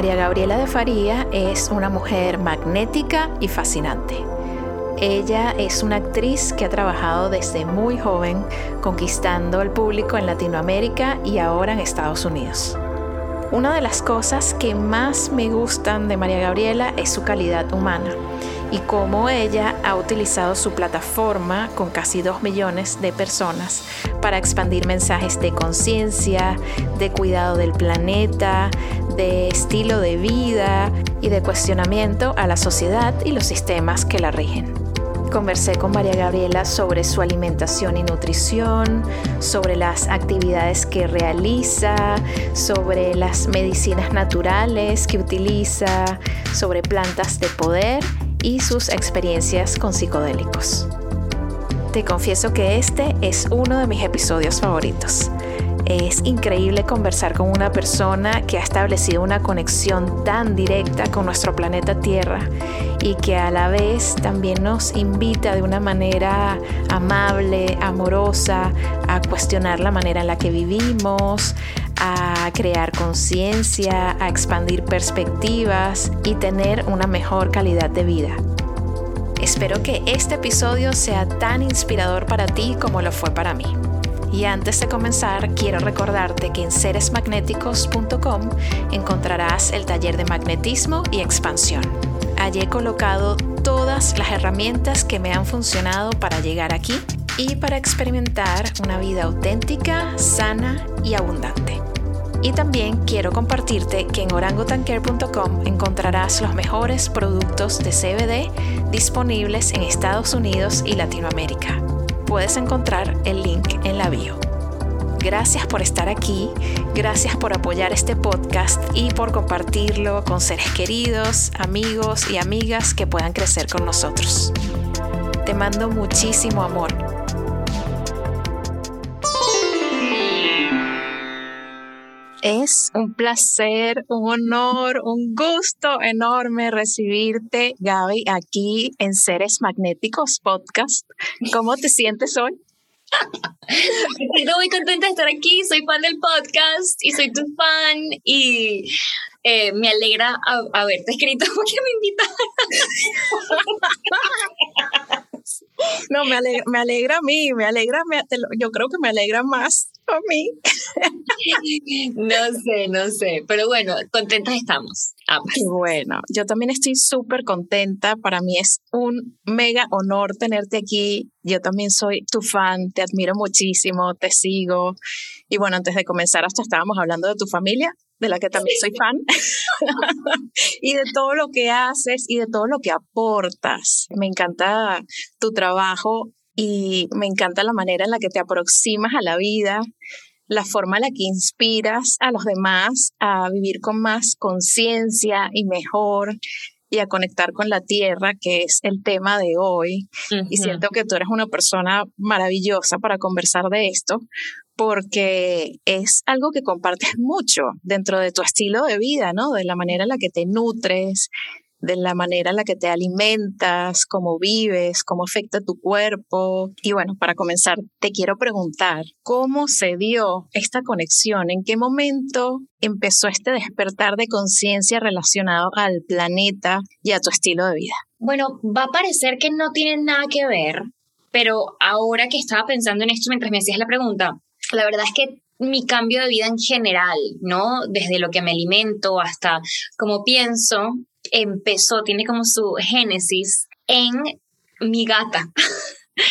María Gabriela de Faría es una mujer magnética y fascinante. Ella es una actriz que ha trabajado desde muy joven conquistando al público en Latinoamérica y ahora en Estados Unidos. Una de las cosas que más me gustan de María Gabriela es su calidad humana y cómo ella ha utilizado su plataforma con casi dos millones de personas para expandir mensajes de conciencia, de cuidado del planeta, de estilo de vida y de cuestionamiento a la sociedad y los sistemas que la rigen. Conversé con María Gabriela sobre su alimentación y nutrición, sobre las actividades que realiza, sobre las medicinas naturales que utiliza, sobre plantas de poder y sus experiencias con psicodélicos. Te confieso que este es uno de mis episodios favoritos. Es increíble conversar con una persona que ha establecido una conexión tan directa con nuestro planeta Tierra y que a la vez también nos invita de una manera amable, amorosa, a cuestionar la manera en la que vivimos, a crear conciencia, a expandir perspectivas y tener una mejor calidad de vida. Espero que este episodio sea tan inspirador para ti como lo fue para mí. Y antes de comenzar, quiero recordarte que en seresmagnéticos.com encontrarás el taller de magnetismo y expansión. Allí he colocado todas las herramientas que me han funcionado para llegar aquí y para experimentar una vida auténtica, sana y abundante. Y también quiero compartirte que en orangotancare.com encontrarás los mejores productos de CBD disponibles en Estados Unidos y Latinoamérica. Puedes encontrar el link en la bio. Gracias por estar aquí, gracias por apoyar este podcast y por compartirlo con seres queridos, amigos y amigas que puedan crecer con nosotros. Te mando muchísimo amor Es un placer, un honor, un gusto enorme recibirte, Gaby, aquí en Seres Magnéticos Podcast. ¿Cómo te sientes hoy? Estoy muy contenta de estar aquí, soy fan del podcast y soy tu fan y eh, me alegra haberte escrito porque me invitaron. No, me alegra, me alegra a mí, me alegra, yo creo que me alegra más a mí. No sé, no sé, pero bueno, contentas estamos. Qué bueno, yo también estoy súper contenta, para mí es un mega honor tenerte aquí, yo también soy tu fan, te admiro muchísimo, te sigo. Y bueno, antes de comenzar hasta estábamos hablando de tu familia, de la que también soy fan, y de todo lo que haces y de todo lo que aportas. Me encanta tu trabajo y me encanta la manera en la que te aproximas a la vida, la forma en la que inspiras a los demás a vivir con más conciencia y mejor y a conectar con la tierra, que es el tema de hoy. Y siento que tú eres una persona maravillosa para conversar de esto, porque es algo que compartes mucho dentro de tu estilo de vida, ¿no? De la manera en la que te nutres, de la manera en la que te alimentas, cómo vives, cómo afecta tu cuerpo. Y bueno, para comenzar, te quiero preguntar, ¿cómo se dio esta conexión? ¿En qué momento empezó este despertar de conciencia relacionado al planeta y a tu estilo de vida? Bueno, va a parecer que no tiene nada que ver, pero ahora que estaba pensando en esto mientras me hacías la pregunta, la verdad es que mi cambio de vida en general, ¿no? Desde lo que me alimento hasta cómo pienso, empezó, tiene como su génesis en mi gata.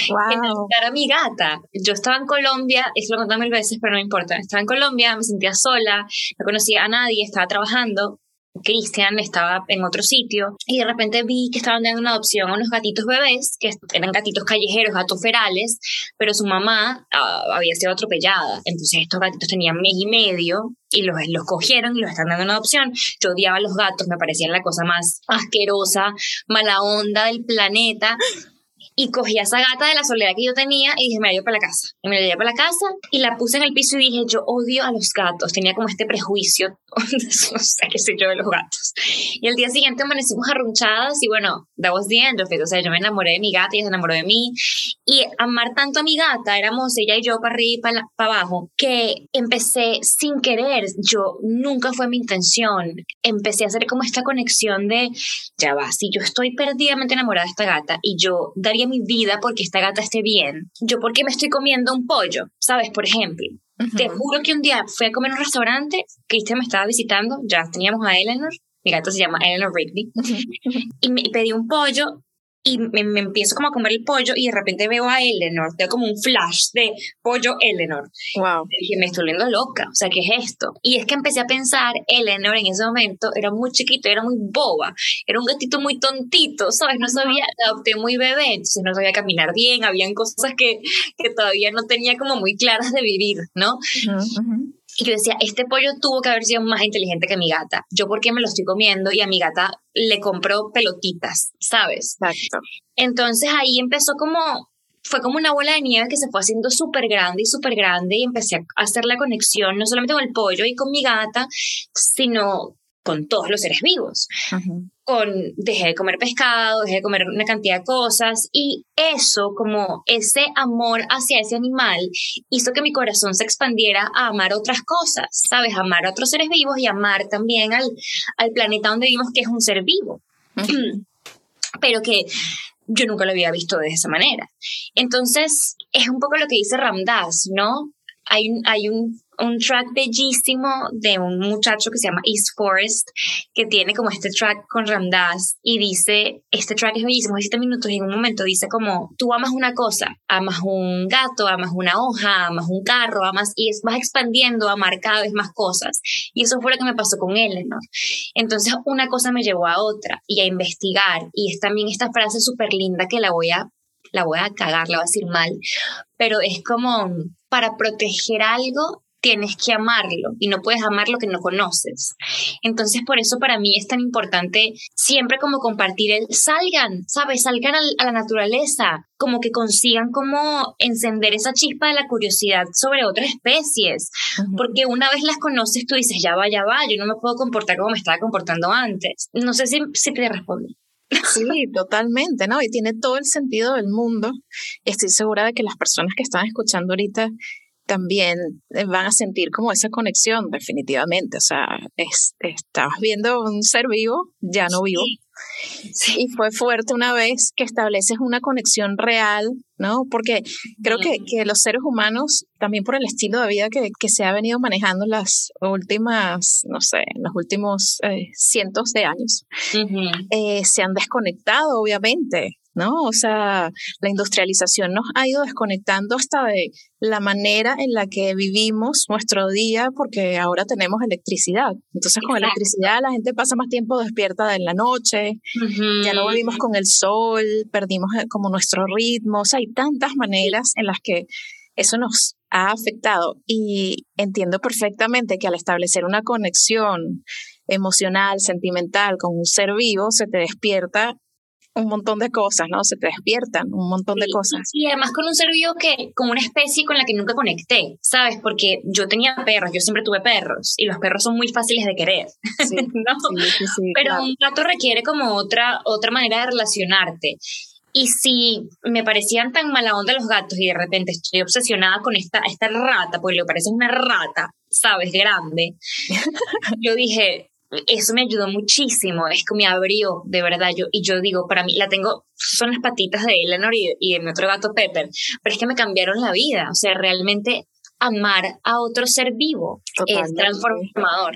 Wow. en a mi gata. Yo estaba en Colombia, esto lo he contado mil veces, pero no importa. Estaba en Colombia, me sentía sola, no conocía a nadie, estaba trabajando Cristian estaba en otro sitio y de repente vi que estaban dando una adopción a unos gatitos bebés, que eran gatitos callejeros, gatos ferales, pero su mamá ah, había sido atropellada. Entonces estos gatitos tenían mes y medio y los, los cogieron y los están dando una adopción. Yo odiaba a los gatos, me parecían la cosa más asquerosa, mala onda del planeta y cogí a esa gata de la soledad que yo tenía y dije, me la llevo para la casa. Y me la llevé para la casa y la puse en el piso y dije, yo odio a los gatos. Tenía como este prejuicio, no sé qué sé yo de los gatos. Y el día siguiente amanecimos arrunchadas y bueno, that was. O sea, yo me enamoré de mi gata y ella se enamoró de mí. Y amar tanto a mi gata, éramos ella y yo para arriba y para, para abajo, que empecé sin querer. Yo nunca fue mi intención. Empecé a hacer como esta conexión de, ya va, si yo estoy perdidamente enamorada de esta gata y yo daría mi vida porque esta gata esté bien. Yo porque me estoy comiendo un pollo, ¿sabes? Por ejemplo. Te juro que un día fui a comer en un restaurante, Cristian me estaba visitando, ya teníamos a Eleanor, mi gato se llama Eleanor Rigby, y me pedí un pollo y me, empiezo como a comer el pollo y de repente veo a Eleanor, veo como un flash de pollo Eleanor. Wow. Y dije, me estoy volviendo loca, o sea, ¿qué es esto? Y es que empecé a pensar, Eleanor en ese momento era muy chiquito, era muy boba, era un gatito muy tontito, ¿sabes? No sabía, adopté muy bebé, entonces no sabía caminar bien, habían cosas que, que todavía no tenía como muy claras de vivir, ¿no? Y yo decía, este pollo tuvo que haber sido más inteligente que mi gata. Yo porque me lo estoy comiendo y a mi gata le compró pelotitas, ¿sabes? Exacto. Entonces ahí empezó como, fue como una bola de nieve que se fue haciendo súper grande y súper grande y empecé a hacer la conexión no solamente con el pollo y con mi gata, sino con todos los seres vivos. Con, dejé de comer pescado, dejé de comer una cantidad de cosas y eso, como ese amor hacia ese animal, hizo que mi corazón se expandiera a amar otras cosas, ¿sabes? Amar a otros seres vivos y amar también al, al planeta donde vivimos, que es un ser vivo. Pero que yo nunca lo había visto de esa manera. Entonces, es un poco lo que dice Ramdas, ¿no? Hay, hay un un track bellísimo de un muchacho que se llama East Forest, que tiene como este track con Ramdas y dice, este track es bellísimo, es siete minutos y en un momento dice como, tú amas una cosa, amas un gato, amas una hoja, amas un carro, amas, y es, vas expandiendo amar cada vez más cosas. Y eso fue lo que me pasó con Eleanor. Entonces una cosa me llevó a otra y a investigar y es también esta frase súper linda que la voy a la voy a cagar, la voy a decir mal, pero es como para proteger algo tienes que amarlo y no puedes amar lo que no conoces. Entonces, por eso para mí es tan importante siempre como compartir el salgan, ¿sabes? Salgan a la naturaleza, como que consigan como encender esa chispa de la curiosidad sobre otras especies, porque una vez las conoces tú dices, ya va, ya va, yo no me puedo comportar como me estaba comportando antes. No sé si, si te respondí. Sí, totalmente, ¿no? Y tiene todo el sentido del mundo. Estoy segura de que las personas que están escuchando ahorita también eh, van a sentir como esa conexión, definitivamente. O sea, estabas viendo un ser vivo, ya no vivo. Y fue fuerte una vez que estableces una conexión real, ¿no? Porque creo que, que, los seres humanos, también por el estilo de vida que, que, se ha venido manejando las últimas, no sé, los últimos eh, cientos de años, eh, se han desconectado, obviamente, ¿no? O sea, la industrialización nos ha ido desconectando hasta de la manera en la que vivimos nuestro día porque ahora tenemos electricidad. Entonces con electricidad la gente pasa más tiempo despierta en la noche, ya no vivimos con el sol, perdimos eh, como nuestro ritmo, o sea, hay tantas maneras en las que eso nos ha afectado y entiendo perfectamente que al establecer una conexión emocional, sentimental con un ser vivo, se te despierta un montón de cosas, ¿no? Se te despiertan un montón de cosas. Y además con un ser vivo que, como una especie con la que nunca conecté, ¿sabes? Porque yo tenía perros, yo siempre tuve perros, y los perros son muy fáciles de querer, sí, ¿no? Sí, Pero un gato requiere como otra, otra manera de relacionarte. Y si me parecían tan mala onda los gatos y de repente estoy obsesionada con esta, esta rata, porque le parece una rata, ¿sabes? Grande, yo dije, eso me ayudó muchísimo, es que me abrió, de verdad, yo, y yo digo, para mí, la tengo, son las patitas de Eleanor y, de mi otro gato Pepper, pero es que me cambiaron la vida, o sea, realmente amar a otro ser vivo es transformador.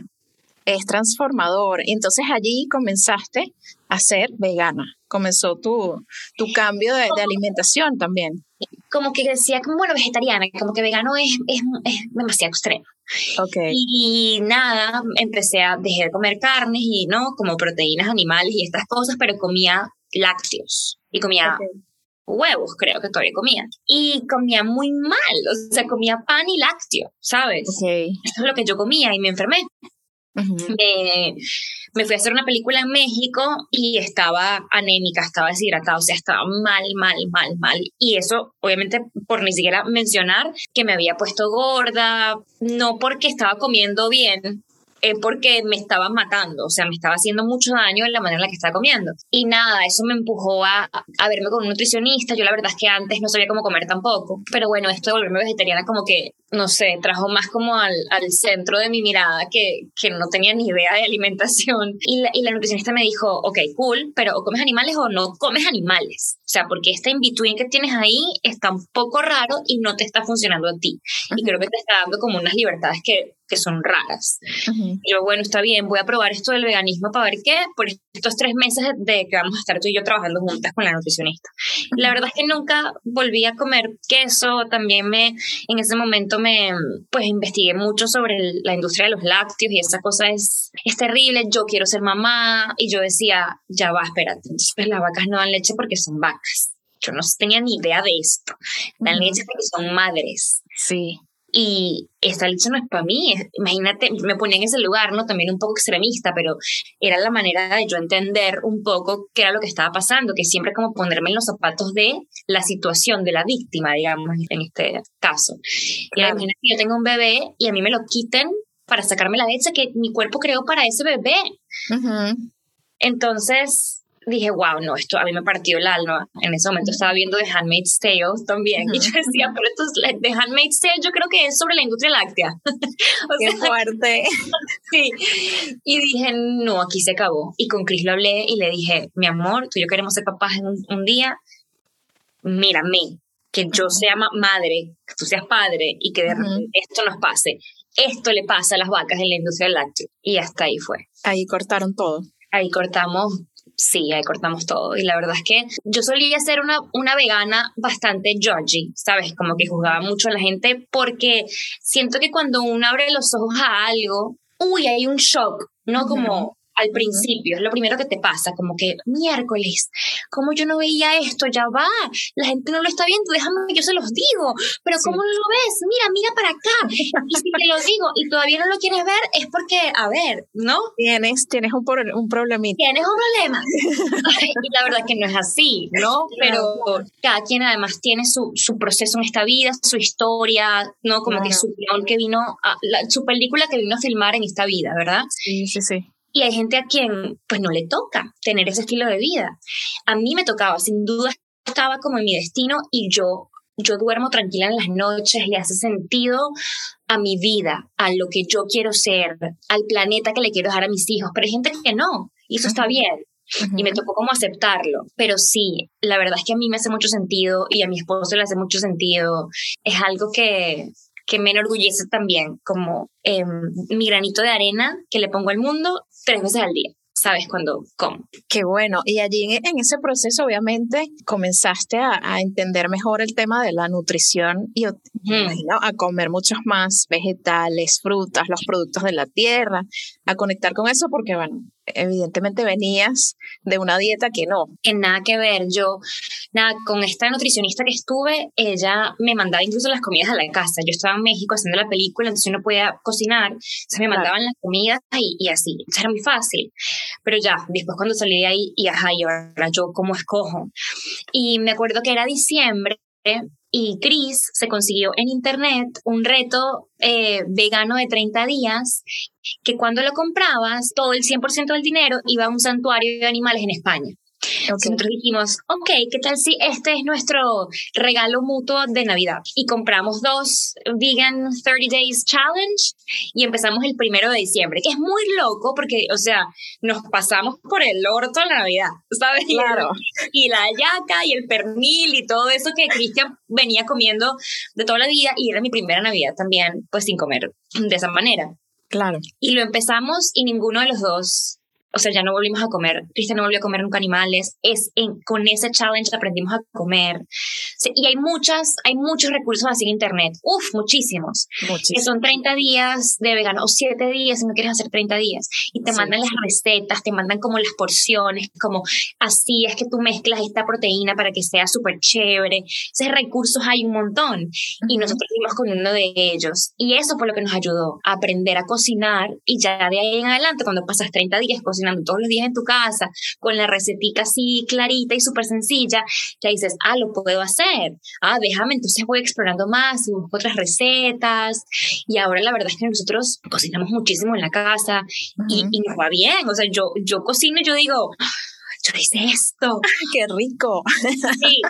Es transformador. Entonces allí comenzaste a ser vegana, comenzó tu, tu cambio de, alimentación también. Como que decía, como bueno, vegetariana, como que vegano es, es, es demasiado extremo Okay. Y, nada, empecé a, dejé de comer carnes y, ¿no? Como proteínas animales y estas cosas, pero comía lácteos y comía huevos, creo que todavía comía. Y comía muy mal, o sea, comía pan y lácteo, ¿sabes? Okay. Eso es lo que yo comía y me enfermé. Me, me, fui a hacer una película en México y estaba anémica, estaba deshidratada, o sea, estaba mal, mal, mal, mal. Y eso, obviamente, por ni siquiera mencionar que me había puesto gorda, no porque estaba comiendo bien, es porque me estaba matando, o sea, me estaba haciendo mucho daño en la manera en la que estaba comiendo. Y nada, eso me empujó a, a verme con un nutricionista. Yo la verdad es que antes no sabía cómo comer tampoco, pero bueno, esto de volverme vegetariana como que, no sé, trajo más como al, al centro de mi mirada que, que no tenía ni idea de alimentación. Y la, y la nutricionista me dijo, ok, cool, pero o comes animales o no comes animales. O sea, porque este in-between que tienes ahí está un poco raro y no te está funcionando a ti. Y creo que te está dando como unas libertades que que son raras. Yo, bueno, está bien, voy a probar esto del veganismo para ver qué, por estos tres meses de que vamos a estar tú y yo trabajando juntas con la nutricionista. La verdad es que nunca volví a comer queso, también me, en ese momento me, pues investigué mucho sobre la industria de los lácteos y esa cosa es, es terrible, yo quiero ser mamá, y yo decía, ya va, espérate, entonces las vacas no dan leche porque son vacas. Yo no tenía ni idea de esto. Dan leche porque son madres. Sí y esta leche no es para mí. Imagínate, me ponía en ese lugar, ¿no? También un poco extremista, pero era la manera de yo entender un poco qué era lo que estaba pasando, que siempre como ponerme en los zapatos de la situación, de la víctima, digamos, en este caso. Y imagínate, yo tengo un bebé y a mí me lo quiten para sacarme la leche que mi cuerpo creó para ese bebé. Entonces, dije, wow, no, esto a mí me partió el alma. En ese momento estaba viendo The Handmaid's Tale también. Y yo decía, pero esto es The Handmaid's Tale, yo creo que es sobre la industria láctea. o Qué fuerte. sí. Y dije, no, aquí se acabó. Y con Chris lo hablé y le dije, mi amor, tú y yo queremos ser papás en un, día. Mírame, que yo sea madre, que tú seas padre y que de esto nos pase. Esto le pasa a las vacas en la industria del lácteo. Y hasta ahí fue. Ahí cortaron todo. Ahí cortamos sí, ahí cortamos todo. Y la verdad es que yo solía ser una, una vegana bastante judgy, ¿sabes? Como que juzgaba mucho a la gente porque siento que cuando uno abre los ojos a algo, uy, hay un shock, ¿no? Como al principio, es lo primero que te pasa, como que miércoles, como yo no veía esto, ya va, la gente no lo está viendo, déjame que yo se los digo, pero ¿cómo no lo ves? Mira, mira para acá. Y si te lo digo y todavía no lo quieres ver, es porque, a ver, ¿no? Tienes, tienes un, un problemita. Tienes un problema. y la verdad que no es así, ¿no? Pero cada quien además tiene su, su proceso en esta vida, su historia, ¿no? Como que su que vino, a, su película que vino a filmar en esta vida, ¿verdad? Sí, sí, sí. Y hay gente a quien pues no le toca tener ese estilo de vida. A mí me tocaba, sin duda estaba como en mi destino y yo yo duermo tranquila en las noches, le hace sentido a mi vida, a lo que yo quiero ser, al planeta que le quiero dejar a mis hijos, pero hay gente que no, y eso está bien. Y me tocó como aceptarlo. Pero sí, la verdad es que a mí me hace mucho sentido y a mi esposo le hace mucho sentido. Es algo que, que me enorgullece también, como em, mi granito de arena que le pongo al mundo tres veces al día sabes cuándo como. Qué bueno. Y allí en, ese proceso, obviamente, comenzaste a, entender mejor el tema de la nutrición y a comer muchos más vegetales, frutas, los productos de la tierra, a conectar con eso, porque, bueno, evidentemente venías de una dieta que no. Que nada que ver. Yo, nada, con esta nutricionista que estuve, ella me mandaba incluso las comidas a la casa. Yo estaba en México haciendo la película, entonces yo no podía cocinar, entonces me mandaban las comidas y, y así. Entonces era muy fácil. Pero ya, después cuando salí de ahí, y ajá, y ahora yo cómo escojo. Y me acuerdo que era diciembre y Chris se consiguió en internet un reto eh, vegano de 30 días que cuando lo comprabas, todo el 100% del dinero iba a un santuario de animales en España. Nosotros dijimos, ok, ¿qué tal si este es nuestro regalo mutuo de Navidad? Y compramos dos Vegan 30 Days Challenge y empezamos el primero de diciembre, que es muy loco porque, o sea, nos pasamos por el orto la Navidad, ¿sabes? Claro. Y la yaca y el pernil y todo eso que Cristian venía comiendo de toda la vida y era mi primera Navidad también, pues sin comer de esa manera. Claro. Y lo empezamos y ninguno de los dos o sea, ya no volvimos a comer, Cristian no volvió a comer nunca animales, es en, con ese challenge aprendimos a comer. y hay muchas, hay muchos recursos así en internet, uf, muchísimos, que son 30 días de vegano o 7 días si no quieres hacer 30 días, y te mandan las recetas, te mandan como las porciones, como así es que tú mezclas esta proteína para que sea súper chévere, esos recursos hay un montón, y nosotros fuimos con uno de ellos, y eso fue lo que nos ayudó a aprender a cocinar, y ya de ahí en adelante, cuando pasas 30 días cocinando, todos los días en tu casa, con la recetica así clarita y súper sencilla, ya dices, ah, lo puedo hacer. Ah, déjame, entonces voy explorando más y busco otras recetas. Y ahora la verdad es que nosotros cocinamos muchísimo en la casa y, nos va bien. O sea, yo, yo cocino y yo digo, yo hice esto. ¡Qué rico! Sí.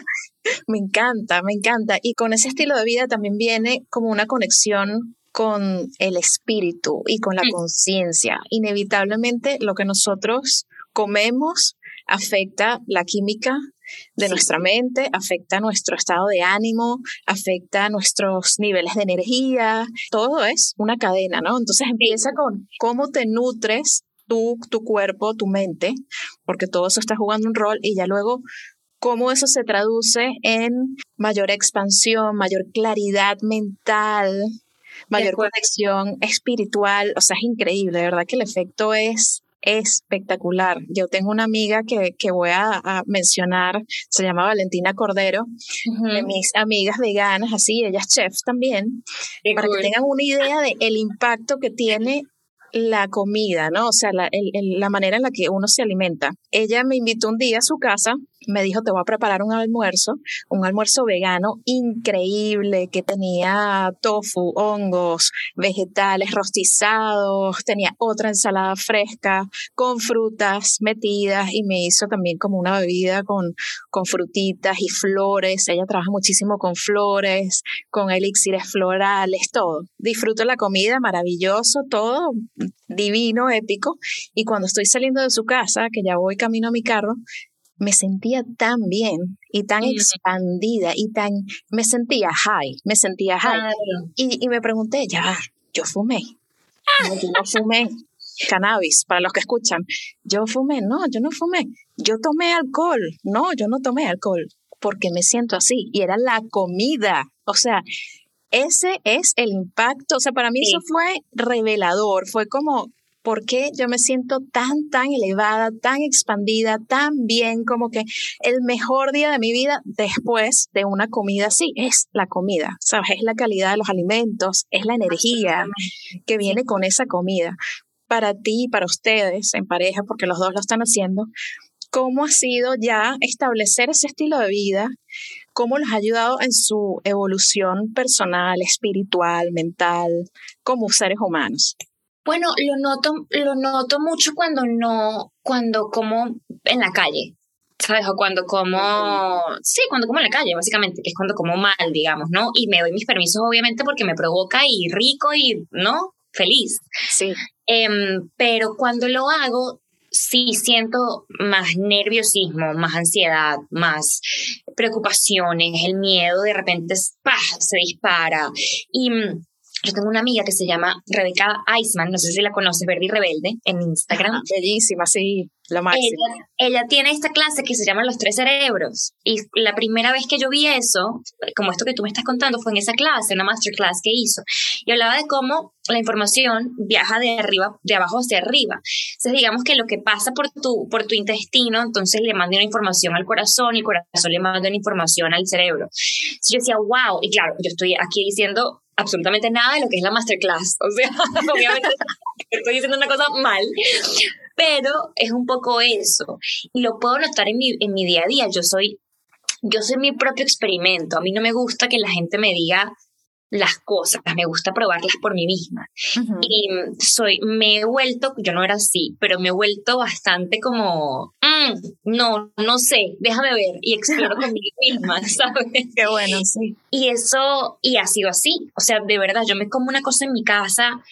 me encanta, me encanta. Y con ese estilo de vida también viene como una conexión con el espíritu y con la mm. conciencia. Inevitablemente lo que nosotros comemos afecta la química de nuestra mente, afecta nuestro estado de ánimo, afecta nuestros niveles de energía, todo es una cadena, ¿no? Entonces empieza con cómo te nutres tú, tu cuerpo, tu mente, porque todo eso está jugando un rol y ya luego cómo eso se traduce en mayor expansión, mayor claridad mental, mayor conexión espiritual, o sea, es increíble, de verdad que el efecto es espectacular. Yo tengo una amiga que, que voy a, mencionar, se llama Valentina Cordero, de mis amigas veganas, así, ella es chef también, para que tengan una idea del el impacto que tiene la comida, ¿no? O sea, la, la manera en la que uno se alimenta. Ella me invitó un día a su casa me dijo, te voy a preparar un almuerzo, un almuerzo vegano increíble que tenía tofu, hongos, vegetales rostizados, tenía otra ensalada fresca con frutas metidas y me hizo también como una bebida con, con frutitas y flores. Ella trabaja muchísimo con flores, con elixires florales, todo. Disfruto la comida, maravilloso, todo divino, épico. Y cuando estoy saliendo de su casa, que ya voy camino a mi carro, me sentía tan bien y tan expandida y tan, me sentía high, me sentía high. Y, me pregunté, ya, yo fumé. No, yo no fumé cannabis, para los que escuchan. Yo fumé, no, yo no fumé. Yo tomé alcohol, no, yo no tomé alcohol, porque me siento así. Y era la comida. O sea, ese es el impacto. O sea, para mí eso fue revelador. Fue como, ¿Por qué yo me siento tan, tan elevada, tan expandida, tan bien, como que el mejor día de mi vida después de una comida así es la comida, ¿sabes? Es la calidad de los alimentos, es la energía que viene con esa comida. Para ti y para ustedes en pareja, porque los dos lo están haciendo, ¿cómo ha sido ya establecer ese estilo de vida? ¿Cómo los ha ayudado en su evolución personal, espiritual, mental, como seres humanos? Bueno, lo noto, lo noto mucho cuando no, cuando como en la calle, ¿sabes? O cuando como, sí, cuando como en la calle, básicamente, que es cuando como mal, digamos, ¿no? Y me doy mis permisos, obviamente, porque me provoca y rico y, ¿no? Feliz. Sí. Em, pero cuando lo hago, sí siento más nerviosismo, más ansiedad, más preocupaciones, el miedo de repente se dispara. Y yo tengo una amiga que se llama Rebeca Eisman, no sé si la conoces, Verde y Rebelde, en Instagram. bellísima, sí, la máxima. Ella, tiene esta clase que se llama Los Tres Cerebros. Y la primera vez que yo vi eso, como esto que tú me estás contando, fue en esa clase, una masterclass que hizo. Y hablaba de cómo la información viaja de arriba, de abajo hacia arriba. Entonces, digamos que lo que pasa por tu, por tu intestino, entonces le manda una información al corazón y el corazón le manda una información al cerebro. Entonces yo decía, wow, y claro, yo estoy aquí diciendo absolutamente nada de lo que es la masterclass. O sea, obviamente estoy diciendo una cosa mal, pero es un poco eso. Y lo puedo notar en mi, en mi día a día. Yo soy, yo soy mi propio experimento. A mí no me gusta que la gente me diga las cosas, me gusta probarlas por mí misma. Y soy, me he vuelto, yo no era así, pero me he vuelto bastante como, mm, no, no sé, déjame ver y exploro conmigo misma, ¿sabes? Qué bueno, sí. Y eso, y ha sido así, o sea, de verdad, yo me como una cosa en mi casa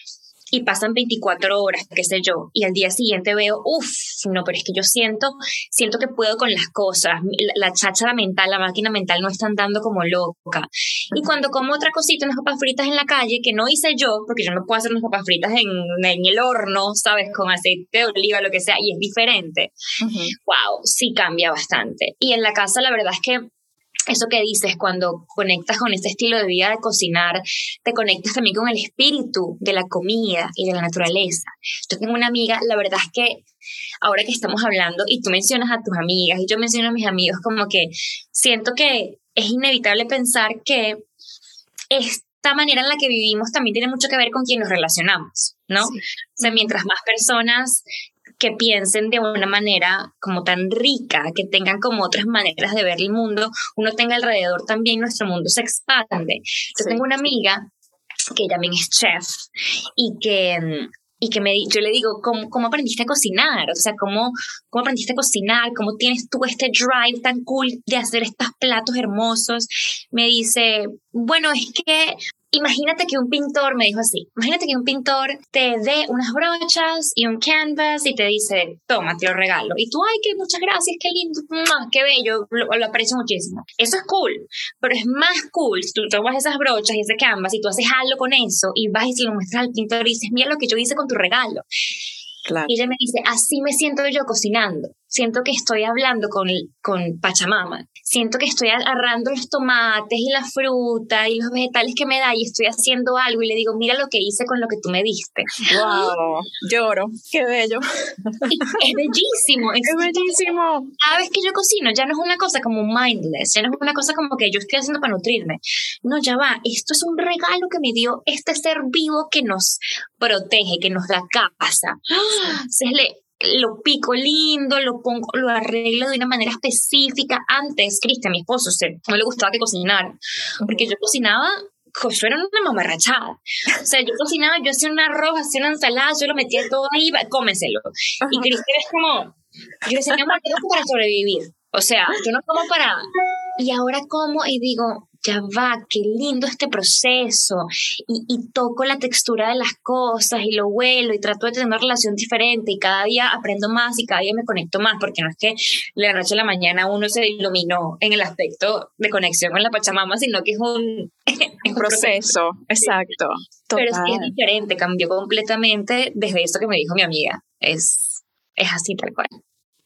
y pasan 24 horas, qué sé yo, y al día siguiente veo, uff, no, pero es que yo siento, siento que puedo con las cosas, la, la cháchara mental, la máquina mental no está andando como loca. Y cuando como otra cosita, unas papas fritas en la calle, que no hice yo, porque yo no puedo hacer unas papas fritas en, en el horno, ¿sabes? Con aceite de oliva, lo que sea, y es diferente. Wow, sí cambia bastante. Y en la casa la verdad es que eso que dices, cuando conectas con este estilo de vida de cocinar, te conectas también con el espíritu de la comida y de la naturaleza. Yo tengo una amiga, la verdad es que ahora que estamos hablando y tú mencionas a tus amigas y yo menciono a mis amigos, como que siento que es inevitable pensar que esta manera en la que vivimos también tiene mucho que ver con quien nos relacionamos, ¿no? O sea, mientras más personas que piensen de una manera como tan rica, que tengan como otras maneras de ver el mundo, uno tenga alrededor también nuestro mundo se expande. Yo tengo una amiga que también es chef y que y que me, yo le digo, ¿cómo, ¿cómo, aprendiste a cocinar? O sea, ¿cómo, ¿cómo aprendiste a cocinar? ¿Cómo tienes tú este drive tan cool de hacer estos platos hermosos? Me dice, bueno, es que Imagínate que un pintor me dijo así, imagínate que un pintor te dé unas brochas y un canvas y te dice, toma, te lo regalo. Y tú, ay, que muchas gracias, qué lindo, qué bello, lo, lo, aprecio muchísimo. Eso es cool, pero es más cool si tú tomas esas brochas y ese canvas y tú haces algo con eso y vas y se lo muestras al pintor y dices, mira lo que yo hice con tu regalo. Y ella me dice, así me siento yo cocinando. Siento que estoy hablando con, con Pachamama. Siento que estoy agarrando los tomates y la fruta y los vegetales que me da y estoy haciendo algo y le digo, mira lo que hice con lo que tú me diste. ¡Wow! Lloro. ¡Qué bello! Es bellísimo. Es, bellísimo. Cada vez que yo cocino ya no es una cosa como mindless, ya no es una cosa como que yo estoy haciendo para nutrirme. No, ya va. Esto es un regalo que me dio este ser vivo que nos protege, que nos da casa. Se le, lo pico lindo, lo pongo, lo arreglo de una manera específica. Antes, Cristian, mi esposo, no le gustaba que cocinara, porque yo cocinaba eso era una mamarrachada. O sea, yo cocinaba, yo hacía un arroz, hacía una ensalada, yo lo metía todo ahí, cómeselo. Y Cristian es como, yo decía, mi amor, yo para sobrevivir. O sea, yo no como para... Y ahora como y digo, ya va, qué lindo este proceso, y, toco la textura de las cosas y lo huelo y trato de tener una relación diferente y cada día aprendo más y cada día me conecto más, porque no es que la noche a la mañana uno se iluminó en el aspecto de conexión con la Pachamama, sino que es un, proceso, exacto. Pero es, es diferente, cambió completamente desde eso que me dijo mi amiga, es, es así tal cual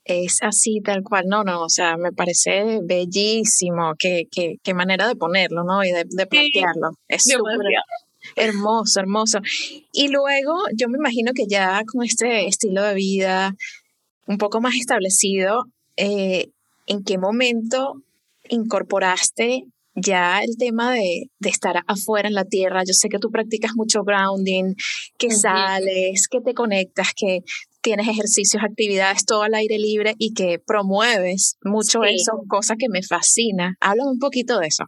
es así tal cual, no, no, o sea, me parece bellísimo, qué, qué, qué manera de ponerlo, ¿no? Y de, de plantearlo. es súper hermoso, hermoso. Y luego yo me imagino que ya con este estilo de vida un poco más establecido, eh, ¿en qué momento incorporaste ya el tema de, de, estar afuera en la tierra, yo sé que tú practicas mucho grounding, que sales, que te conectas, que tienes ejercicios, actividades todo al aire libre y que promueves mucho eso, cosa que me fascina. Háblame un poquito de eso.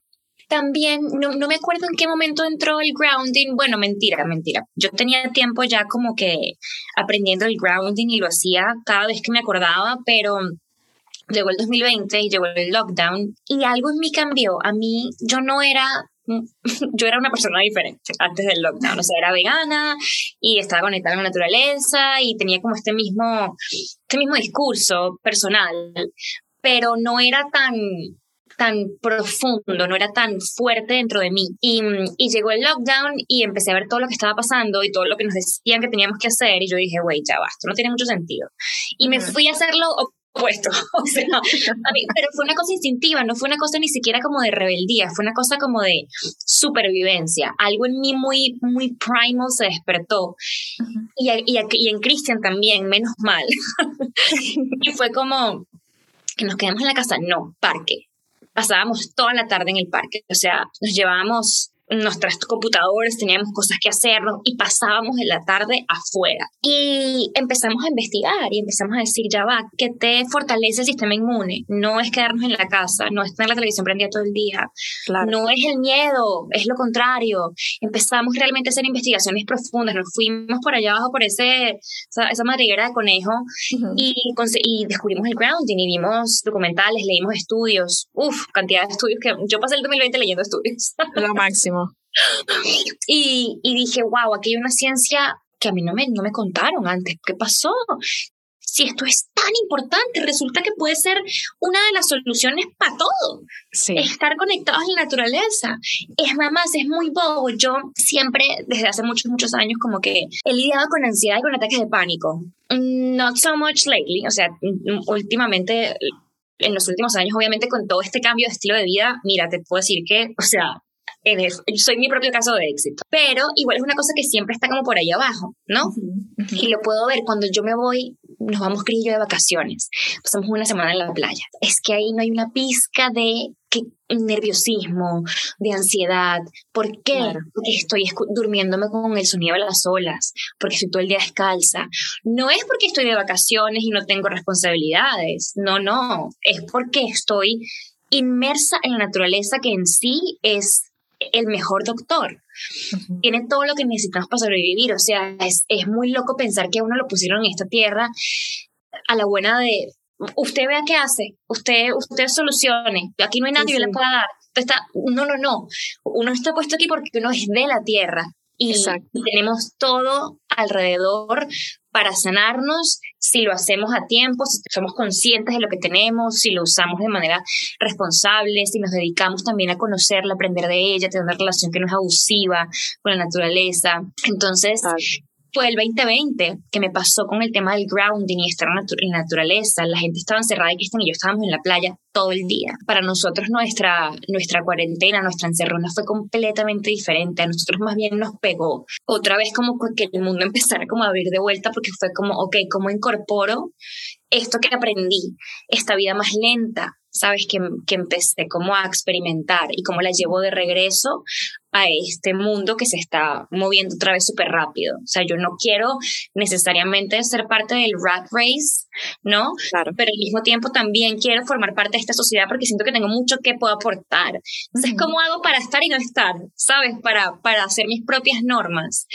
También, no, no, me acuerdo en qué momento entró el grounding. Bueno, mentira, mentira. Yo tenía tiempo ya como que aprendiendo el grounding y lo hacía cada vez que me acordaba, pero llegó el 2020 y llegó el lockdown y algo en mí cambió. A mí, yo no era yo era una persona diferente antes del lockdown, o sea, era vegana y estaba conectada con la naturaleza y tenía como este mismo, este mismo discurso personal, pero no era tan tan profundo, no era tan fuerte dentro de mí. Y, y, llegó el lockdown y empecé a ver todo lo que estaba pasando y todo lo que nos decían que teníamos que hacer y yo dije, güey, ya basta, no tiene mucho sentido. Y me fui a hacerlo puesto. O sea, pero fue una cosa instintiva, no fue una cosa ni siquiera como de rebeldía, fue una cosa como de supervivencia. Algo en mí muy, muy primal se despertó. y, y, y, en Christian también, menos mal. y fue como que nos quedamos en la casa, no, parque. Pasábamos toda la tarde en el parque, o sea, nos llevábamos nuestras computadores, teníamos cosas que hacer y pasábamos en la tarde afuera. Y empezamos a investigar y empezamos a decir, ya va, ¿qué te fortalece el sistema inmune? No es quedarnos en la casa, no es tener la televisión prendida todo el día, no es el miedo, es lo contrario. Empezamos realmente a hacer investigaciones profundas, nos fuimos por allá abajo por ese, esa, esa madriguera de conejo y, y descubrimos el grounding y vimos documentales, leímos estudios, uff, cantidad de estudios que yo pasé el 2020 leyendo estudios. Lo máximo. Y, y dije, wow, aquí hay una ciencia que a mí no me, no me contaron antes. ¿Qué pasó? si esto es tan importante, resulta que puede ser una de las soluciones para todo. Estar conectados a la naturaleza. Es más, es muy bobo. Yo siempre, desde hace muchos, muchos años, como que he lidiado con ansiedad y con ataques de pánico. Not so much lately. O sea, últimamente, en los últimos años, obviamente, con todo este cambio de estilo de vida, mira, te puedo decir que, o sea, soy mi propio caso de éxito. Pero igual es una cosa que siempre está como por ahí abajo, ¿no? Y lo puedo ver cuando yo me voy, nos vamos Cris de vacaciones, pasamos una semana en la playa. Es que ahí no hay una pizca de que, nerviosismo, de ansiedad. ¿Por qué? Porque estoy durmiéndome con el sonido de las olas, porque estoy todo el día descalza. No es porque estoy de vacaciones y no tengo responsabilidades, no, no, es porque estoy inmersa en la naturaleza que en sí es el mejor doctor. Tiene todo lo que necesitamos para sobrevivir. O sea, es, es, muy loco pensar que uno lo pusieron en esta tierra a la buena de, usted vea qué hace, usted, usted solucione, aquí no hay nadie que le pueda dar. Está, no, no, no. Uno está puesto aquí porque uno es de la tierra y, tenemos todo alrededor para sanarnos si lo hacemos a tiempo, si somos conscientes de lo que tenemos, si lo usamos de manera responsable, si nos dedicamos también a conocerla, aprender de ella, tener una relación que no es abusiva con la naturaleza. Entonces, fue el 2020 que me pasó con el tema del grounding y estar en la naturaleza. La gente estaba encerrada y Cristian y yo estábamos en la playa todo el día. Para nosotros nuestra, nuestra cuarentena, nuestra encerrona fue completamente diferente. A nosotros más bien nos pegó. Otra vez como que el mundo empezara como a abrir de vuelta porque fue como, ok, ¿cómo incorporo esto que aprendí? Esta vida más lenta, sabes, que, que, empecé como a experimentar y cómo la llevo de regreso a este mundo que se está moviendo otra vez súper rápido. O sea, yo no quiero necesariamente ser parte del rat race, ¿no? Claro. Pero al mismo tiempo también quiero formar parte de esta sociedad porque siento que tengo mucho que puedo aportar. Entonces, ¿cómo hago para estar y no estar? ¿Sabes? Para, para hacer mis propias normas.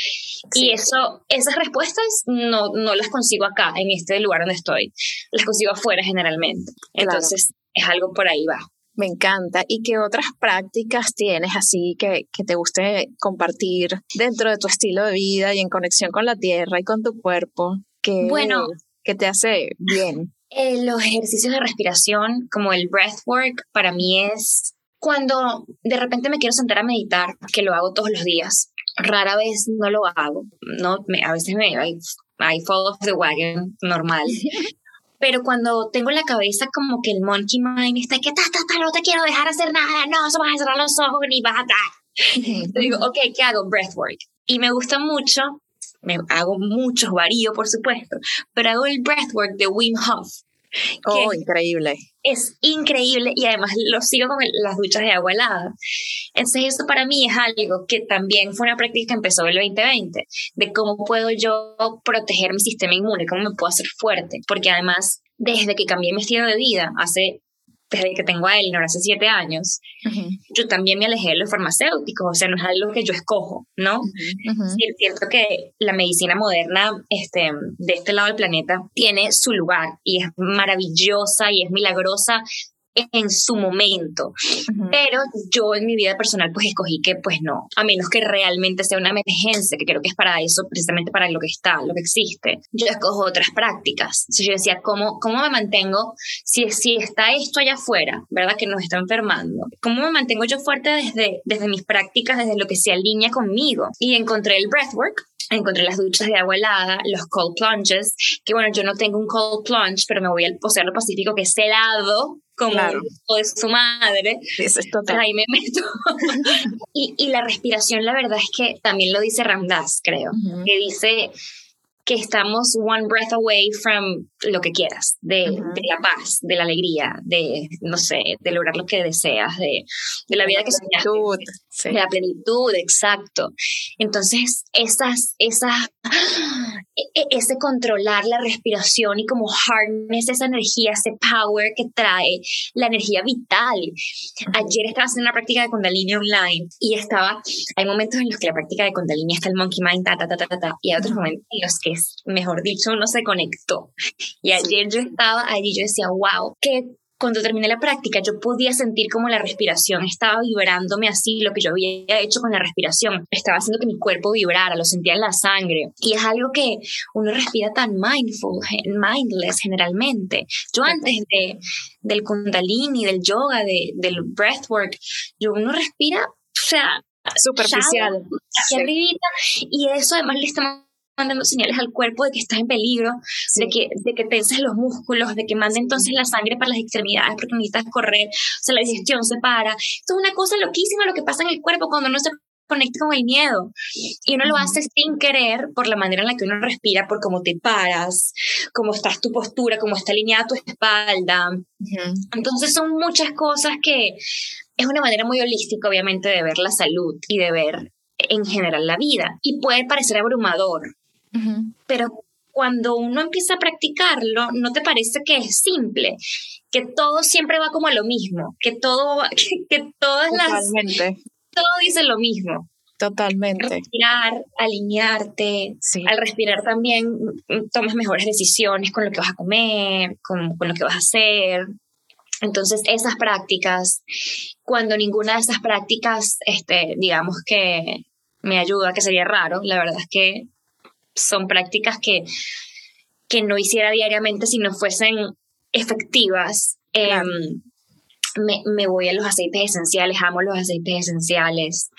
Y eso, esas respuestas no, no las consigo acá, en este lugar donde estoy. Las consigo afuera generalmente. Entonces, es algo por ahí va. Me encanta. ¿Y qué otras prácticas tienes así que, que, te guste compartir dentro de tu estilo de vida y en conexión con la tierra y con tu cuerpo? Que, bueno, que te hace bien. Eh, los ejercicios de respiración, como el breathwork, para mí es cuando de repente me quiero sentar a meditar, que lo hago todos los días. Rara vez no lo hago, no, me, a veces me, I, I fall off the wagon normal, pero cuando tengo en la cabeza como que el monkey mind está que ta, ta, ta, no te quiero dejar hacer nada, no, se vas a cerrar los ojos ni vas a digo, ok, ¿qué hago? Breathwork. Y me gusta mucho, me hago muchos varíos, por supuesto, pero hago el breathwork de Wim Hof. Oh, increíble. Es increíble y además lo sigo con las duchas de agua helada. Entonces eso para mí es algo que también fue una práctica que empezó el 2020, de cómo puedo yo proteger mi sistema inmune, cómo me puedo hacer fuerte, porque además desde que cambié mi estilo de vida hace desde que tengo a Elinor hace siete años, yo también me alejé de los farmacéuticos, o sea, no es algo que yo escojo, ¿no? es cierto que la medicina moderna este, de este lado del planeta tiene su lugar y es maravillosa y es milagrosa en su momento. Pero yo en mi vida personal pues escogí que pues no, a menos que realmente sea una emergencia, que creo que es para eso, precisamente para lo que está, lo que existe. Yo escojo otras prácticas. Entonces yo decía, ¿cómo, cómo me mantengo si, si está esto allá afuera, verdad, que nos está enfermando? ¿Cómo me mantengo yo fuerte desde, desde mis prácticas, desde lo que se alinea conmigo? Y encontré el breathwork, encontré las duchas de agua helada, los cold plunges, que bueno, yo no tengo un cold plunge, pero me voy al Océano Pacífico, que es helado, como de su madre. Eso es total. Ahí me meto. y, y, la respiración, la verdad es que también lo dice Ramdas, creo, que dice que estamos one breath away from lo que quieras, de, de, la paz, de la alegría, de, no sé, de lograr lo que deseas, de, de la vida que soñaste. Sí. De la plenitud, exacto. Entonces, esas, esas, e, e, ese controlar la respiración y como harness esa energía, ese power que trae, la energía vital. Ayer estaba haciendo una práctica de Kundalini online y estaba, hay momentos en los que la práctica de Kundalini está el monkey mind, ta, ta, ta, ta, ta, y hay otros momentos en los que, mejor dicho, no se conectó. Y ayer yo estaba allí, yo decía, wow, qué cuando terminé la práctica, yo podía sentir como la respiración estaba vibrándome así, lo que yo había hecho con la respiración, estaba haciendo que mi cuerpo vibrara, lo sentía en la sangre. Y es algo que uno respira tan mindful, mindless generalmente. Yo antes de, del kundalini, del yoga, de, del breathwork, yo uno respira, o sea, superficial. Hacia arribita, y eso además le está mandando señales al cuerpo de que estás en peligro, de, que, de que tenses los músculos, de que mande entonces la sangre para las extremidades porque necesitas correr, o sea, la digestión se para. Esto es una cosa loquísima lo que pasa en el cuerpo cuando uno se conecta con el miedo. Y uno lo hace sin querer por la manera en la que uno respira, por cómo te paras, cómo estás tu postura, cómo está alineada tu espalda. Entonces son muchas cosas que es una manera muy holística, obviamente, de ver la salud y de ver en general la vida. Y puede parecer abrumador, pero cuando uno empieza a practicarlo, ¿no te parece que es simple? Que todo siempre va como a lo mismo, que todo, que, todas Totalmente. las... Todo dice lo mismo. Totalmente. Respirar, alinearte. Al respirar también mm, tomas mejores decisiones con lo que vas a comer, con, con lo que vas a hacer. Entonces, esas prácticas, cuando ninguna de esas prácticas, este, digamos que me ayuda, que sería raro, la verdad es que son prácticas que, que no hiciera diariamente si no fuesen efectivas. Em, me, me, voy a los aceites esenciales, amo los aceites esenciales,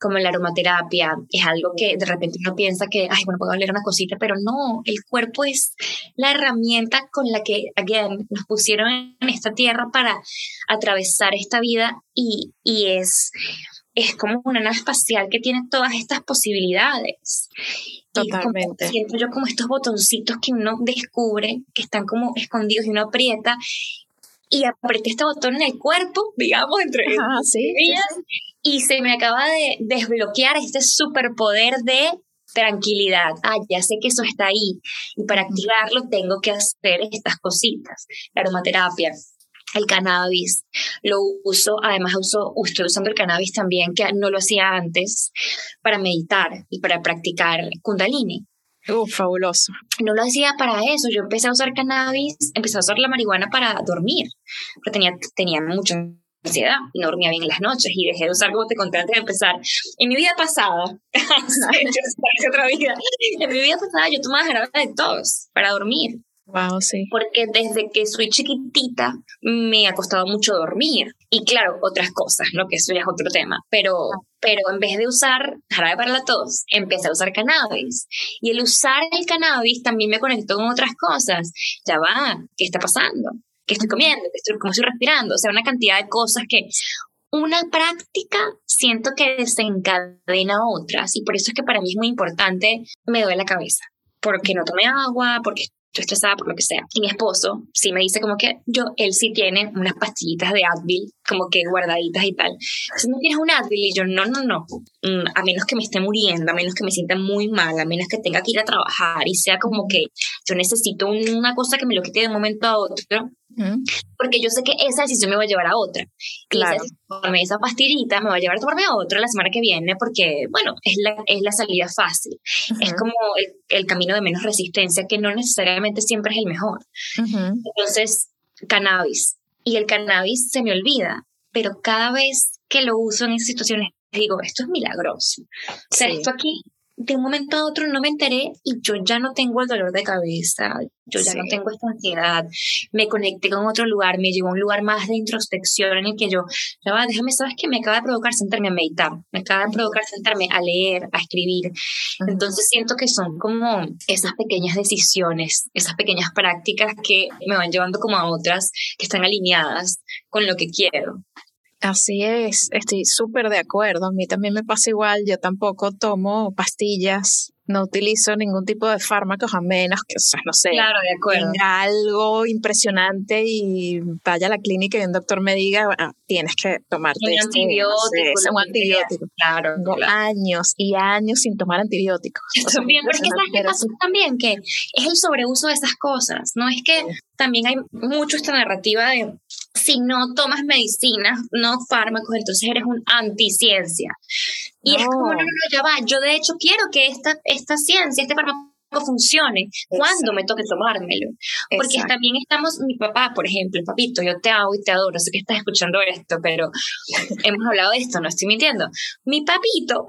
como la aromaterapia, es algo que de repente uno piensa que, ay, bueno, puedo una cosita, pero no, el cuerpo es la herramienta con la que, again, nos pusieron en esta tierra para atravesar esta vida y, y es, es como una nave espacial que tiene todas estas posibilidades. Totalmente. siento yo como estos botoncitos que uno descubre, que están como escondidos y uno aprieta y apreté este botón en el cuerpo, digamos, entre Ajá, sí, y se me acaba de desbloquear este superpoder de tranquilidad. Ah, ya sé que eso está ahí y para activarlo tengo que hacer estas cositas. La aromaterapia, el cannabis, lo uso, además uso, estoy usando el cannabis también, que no lo hacía antes, para meditar y para practicar kundalini. Uh, fabuloso. No lo hacía para eso, yo empecé a usar cannabis, empecé a usar la marihuana para dormir, porque tenía, tenía mucha ansiedad y no dormía bien en las noches y dejé de usar como te conté antes de empezar. En mi vida pasada, otra vida, en mi vida pasada yo tomaba jarabe de tos para dormir Wow, sí. Porque desde que soy chiquitita me ha costado mucho dormir. Y claro, otras cosas, ¿no? Que eso ya es otro tema. Pero, pero en vez de usar jarabe para la tos, empecé a usar cannabis. Y el usar el cannabis también me conectó con otras cosas. Ya va, ¿qué está pasando? ¿Qué estoy comiendo? ¿Qué estoy, ¿Cómo estoy respirando? O sea, una cantidad de cosas que una práctica siento que desencadena otras. Y por eso es que para mí es muy importante, me duele la cabeza porque no tomé agua, porque estresada por lo que sea. Y mi esposo sí me dice como que yo, él sí tiene unas pastillitas de Advil como que guardaditas y tal. Si no tienes un Advil y yo, no, no, no, mm, a menos que me esté muriendo, a menos que me sienta muy mal, a menos que tenga que ir a trabajar y sea como que yo necesito una cosa que me lo quite de un momento a otro, porque yo sé que esa decisión me va a llevar a otra. Claro. Y esa, pastillita me va a llevar a tomarme a otra la semana que viene porque, bueno, es la, es la salida fácil. Es como el, el, camino de menos resistencia que no necesariamente siempre es el mejor. Entonces, cannabis. Y el cannabis se me olvida, pero cada vez que lo uso en esas situaciones digo, esto es milagroso. O sea, esto aquí de un momento a otro no me enteré y yo ya no tengo el dolor de cabeza, yo ya no tengo esta ansiedad, me conecté con otro lugar, me llevó a un lugar más de introspección en el que yo, ya va, déjame, sabes que me acaba de provocar sentarme a meditar, me acaba de provocar sentarme a leer, a escribir. Entonces siento que son como esas pequeñas decisiones, esas pequeñas prácticas que me van llevando como a otras que están alineadas con lo que quiero. Así es, estoy súper de acuerdo. A mí también me pasa igual. Yo tampoco tomo pastillas, no utilizo ningún tipo de fármacos a menos que, o sea, no sé, claro, de acuerdo. tenga algo impresionante y vaya a la clínica y un doctor me diga, bueno, tienes que tomarte un este, antibiótico. un antibiótico. Claro, años y años sin tomar antibióticos. también, pero es que sabes qué pasa también, que es el sobreuso de esas cosas, ¿no? Es que también hay mucho esta narrativa de si no tomas medicinas, no fármacos, entonces eres un anticiencia. Y es como, no, no, no, ya va. Yo de hecho quiero que esta, esta ciencia, este fármaco funcione, cuando me toque tomármelo. Porque también estamos, mi papá, por ejemplo, papito, yo te amo y te adoro, sé que estás escuchando esto, pero hemos hablado de esto, no estoy mintiendo. Mi papito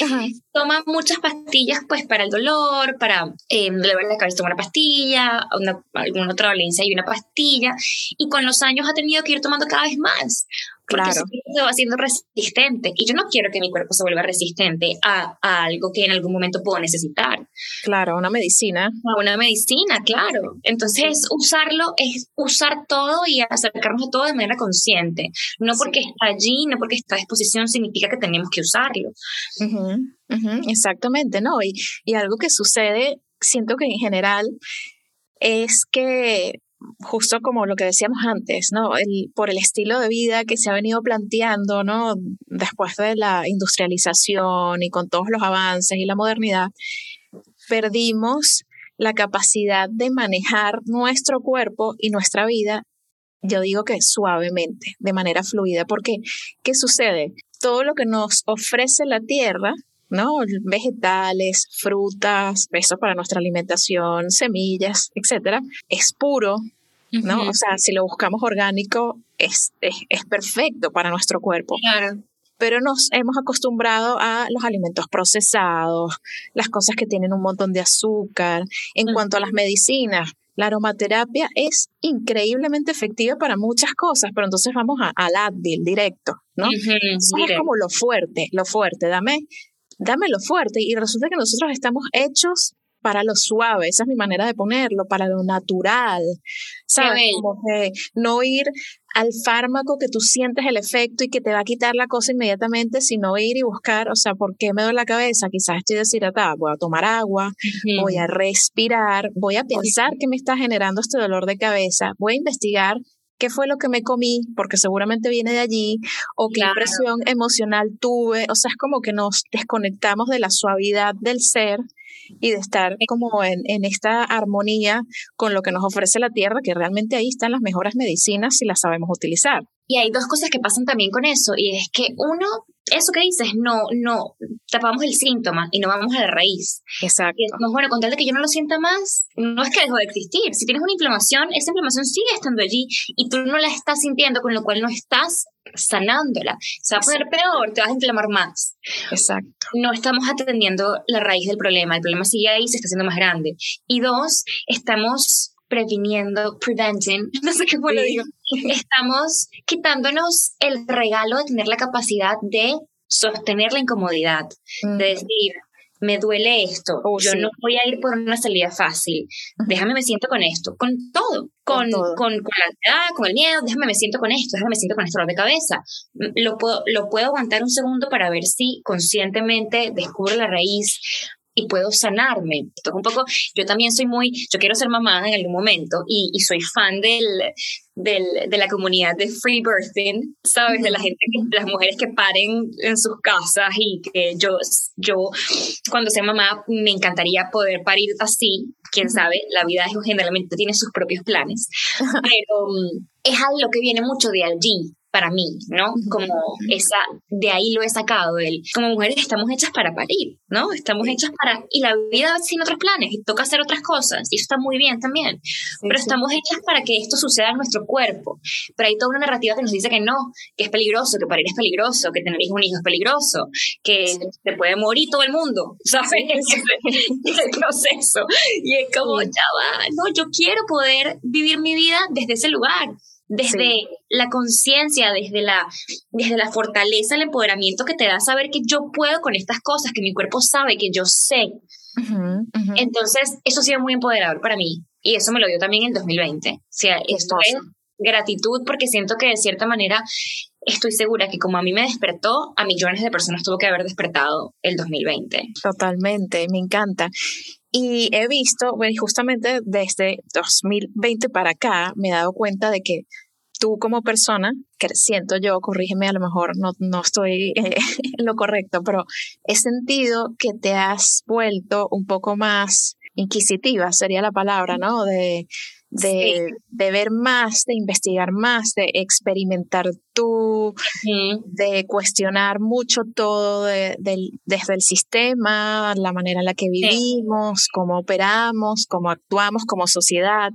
toma muchas pastillas pues para el dolor, para eh, doler la cabeza toma una pastilla, alguna otra dolencia y una pastilla, y con los años ha tenido que ir tomando cada vez más porque claro. se va siendo resistente. Y yo no quiero que mi cuerpo se vuelva resistente a, algo que en algún momento puedo necesitar. Claro, una medicina. Una medicina, claro. Entonces, usarlo es usar todo y acercarnos a todo de manera consciente. No porque está allí, no porque está a disposición, significa que tenemos que usarlo. exactamente, ¿no? Y, y algo que sucede, siento que en general es que justo como lo que decíamos antes, ¿no? El, por el estilo de vida que se ha venido planteando, ¿no? Después de la industrialización y con todos los avances y la modernidad, perdimos la capacidad de manejar nuestro cuerpo y nuestra vida, yo digo que suavemente, de manera fluida, porque ¿qué sucede? Todo lo que nos ofrece la tierra, ¿no? Vegetales, frutas, eso para nuestra alimentación, semillas, etcétera, es puro, ¿no? O sea, si lo buscamos orgánico, es, es, perfecto para nuestro cuerpo. Claro pero nos hemos acostumbrado a los alimentos procesados, las cosas que tienen un montón de azúcar. En cuanto a las medicinas, la aromaterapia es increíblemente efectiva para muchas cosas, pero entonces vamos a, al Advil directo, ¿no? es como lo fuerte, lo fuerte, dame dame lo fuerte. Y resulta que nosotros estamos hechos para lo suave, esa es mi manera de ponerlo, para lo natural, ¿sabes? Como que no ir al fármaco que tú sientes el efecto y que te va a quitar la cosa inmediatamente, sino ir y buscar, o sea, ¿por qué me duele la cabeza? Quizás estoy deshidratada, voy a tomar agua, voy a respirar, voy a pensar que me está generando este dolor de cabeza, voy a investigar qué fue lo que me comí, porque seguramente viene de allí, o qué impresión emocional tuve. O sea, es como que nos desconectamos de la suavidad del ser y de estar como en, en, esta armonía con lo que nos ofrece la tierra, que realmente ahí están las mejores medicinas si las sabemos utilizar. Y hay dos cosas que pasan también con eso, y es que uno, eso que dices, no, no, tapamos el síntoma y no vamos a la raíz. Exacto. Y decimos, bueno, con tal de que yo no lo sienta más, no es que dejó de existir. Si tienes una inflamación, esa inflamación sigue estando allí y tú no la estás sintiendo, con lo cual no estás sanándola. Se va a poner peor, te vas a inflamar más. Exacto. No estamos atendiendo la raíz del problema, el problema sigue ahí, se está haciendo más grande. Y dos, estamos previniendo, preventing, no sé qué fue lo digo, estamos quitándonos el regalo de tener la capacidad de sostener la incomodidad, de decir, me duele esto, oh, yo no voy a ir por una salida fácil, déjame me siento con esto, con todo, con, con, con, la ansiedad, con el miedo, déjame me siento con esto, déjame me siento con este dolor de cabeza. Lo puedo, lo puedo aguantar un segundo para ver si conscientemente descubro la raíz, y puedo sanarme. Esto es un poco, yo también soy muy, yo quiero ser mamá en algún momento y, y soy fan del, del, de la comunidad de free birthing, ¿sabes? De la gente, las mujeres que paren en sus casas y que yo, yo cuando sea mamá me encantaría poder parir así, quién sabe, la vida generalmente tiene sus propios planes, pero mm, es algo que viene mucho de allí, para mí, ¿no? Como esa, de ahí lo he sacado, el, como mujeres estamos hechas para parir, ¿no? Estamos hechas para, y la vida sin otros planes, y toca hacer otras cosas, y eso está muy bien también, pero estamos hechas para que esto suceda en nuestro cuerpo, pero hay toda una narrativa que nos dice que no, que es peligroso, que parir es peligroso, que tener un hijo es peligroso, que se puede morir todo el mundo, ¿sabes? el proceso, y es como, ya va, no, yo quiero poder vivir mi vida desde ese lugar, desde la conciencia, desde la, desde la fortaleza, el empoderamiento que te da saber que yo puedo con estas cosas, que mi cuerpo sabe, que yo sé. Entonces, eso ha sido muy empoderador para mí y eso me lo dio también en 2020. O sea, esto es gratitud porque siento que de cierta manera estoy segura que como a mí me despertó, a millones de personas tuvo que haber despertado el 2020. Totalmente, me encanta. Y he visto, bueno, justamente desde 2020 para acá, me he dado cuenta de que tú como persona, que siento yo, corrígeme, a lo mejor no, no estoy eh, en lo correcto, pero he sentido que te has vuelto un poco más inquisitiva sería la palabra, ¿no? De, de, ver más, de investigar más, de experimentar tú, de cuestionar mucho todo desde el sistema, la manera en la que vivimos, cómo operamos, cómo actuamos como sociedad.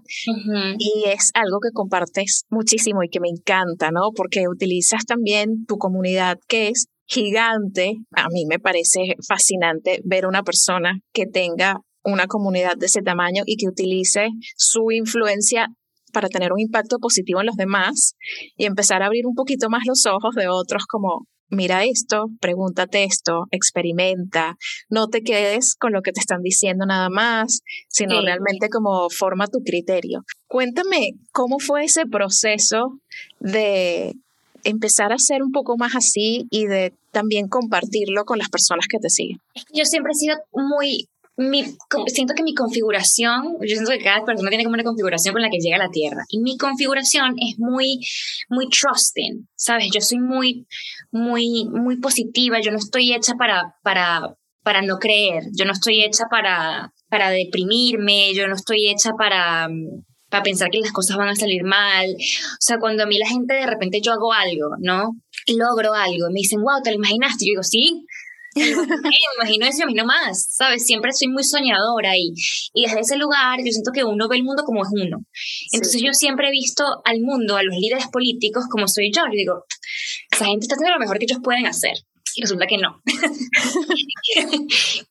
Y es algo que compartes muchísimo y que me encanta, ¿no? Porque utilizas también tu comunidad que es gigante. A mí me parece fascinante ver una persona que tenga una comunidad de ese tamaño y que utilice su influencia para tener un impacto positivo en los demás y empezar a abrir un poquito más los ojos de otros como mira esto, pregúntate esto, experimenta, no te quedes con lo que te están diciendo nada más, sino realmente como forma tu criterio. Cuéntame cómo fue ese proceso de empezar a ser un poco más así y de también compartirlo con las personas que te siguen. Yo siempre he sido muy mi, siento que mi configuración, yo siento que cada persona tiene como una configuración con la que llega a la Tierra. Y mi configuración es muy, muy trusting, ¿sabes? Yo soy muy, muy, muy positiva. Yo no estoy hecha para, para, para no creer. Yo no estoy hecha para, para deprimirme. Yo no estoy hecha para, para pensar que las cosas van a salir mal. O sea, cuando a mí la gente de repente yo hago algo, ¿no? Logro algo, me dicen, wow, ¿te lo imaginaste? Yo digo, sí, me imagino eso, me imagino más, ¿sabes? Siempre soy muy soñadora y, y desde ese lugar yo siento que uno ve el mundo como es uno. Entonces yo siempre he visto al mundo, a los líderes políticos como soy yo. Yo digo, esa gente está haciendo lo mejor que ellos pueden hacer. Y resulta que no.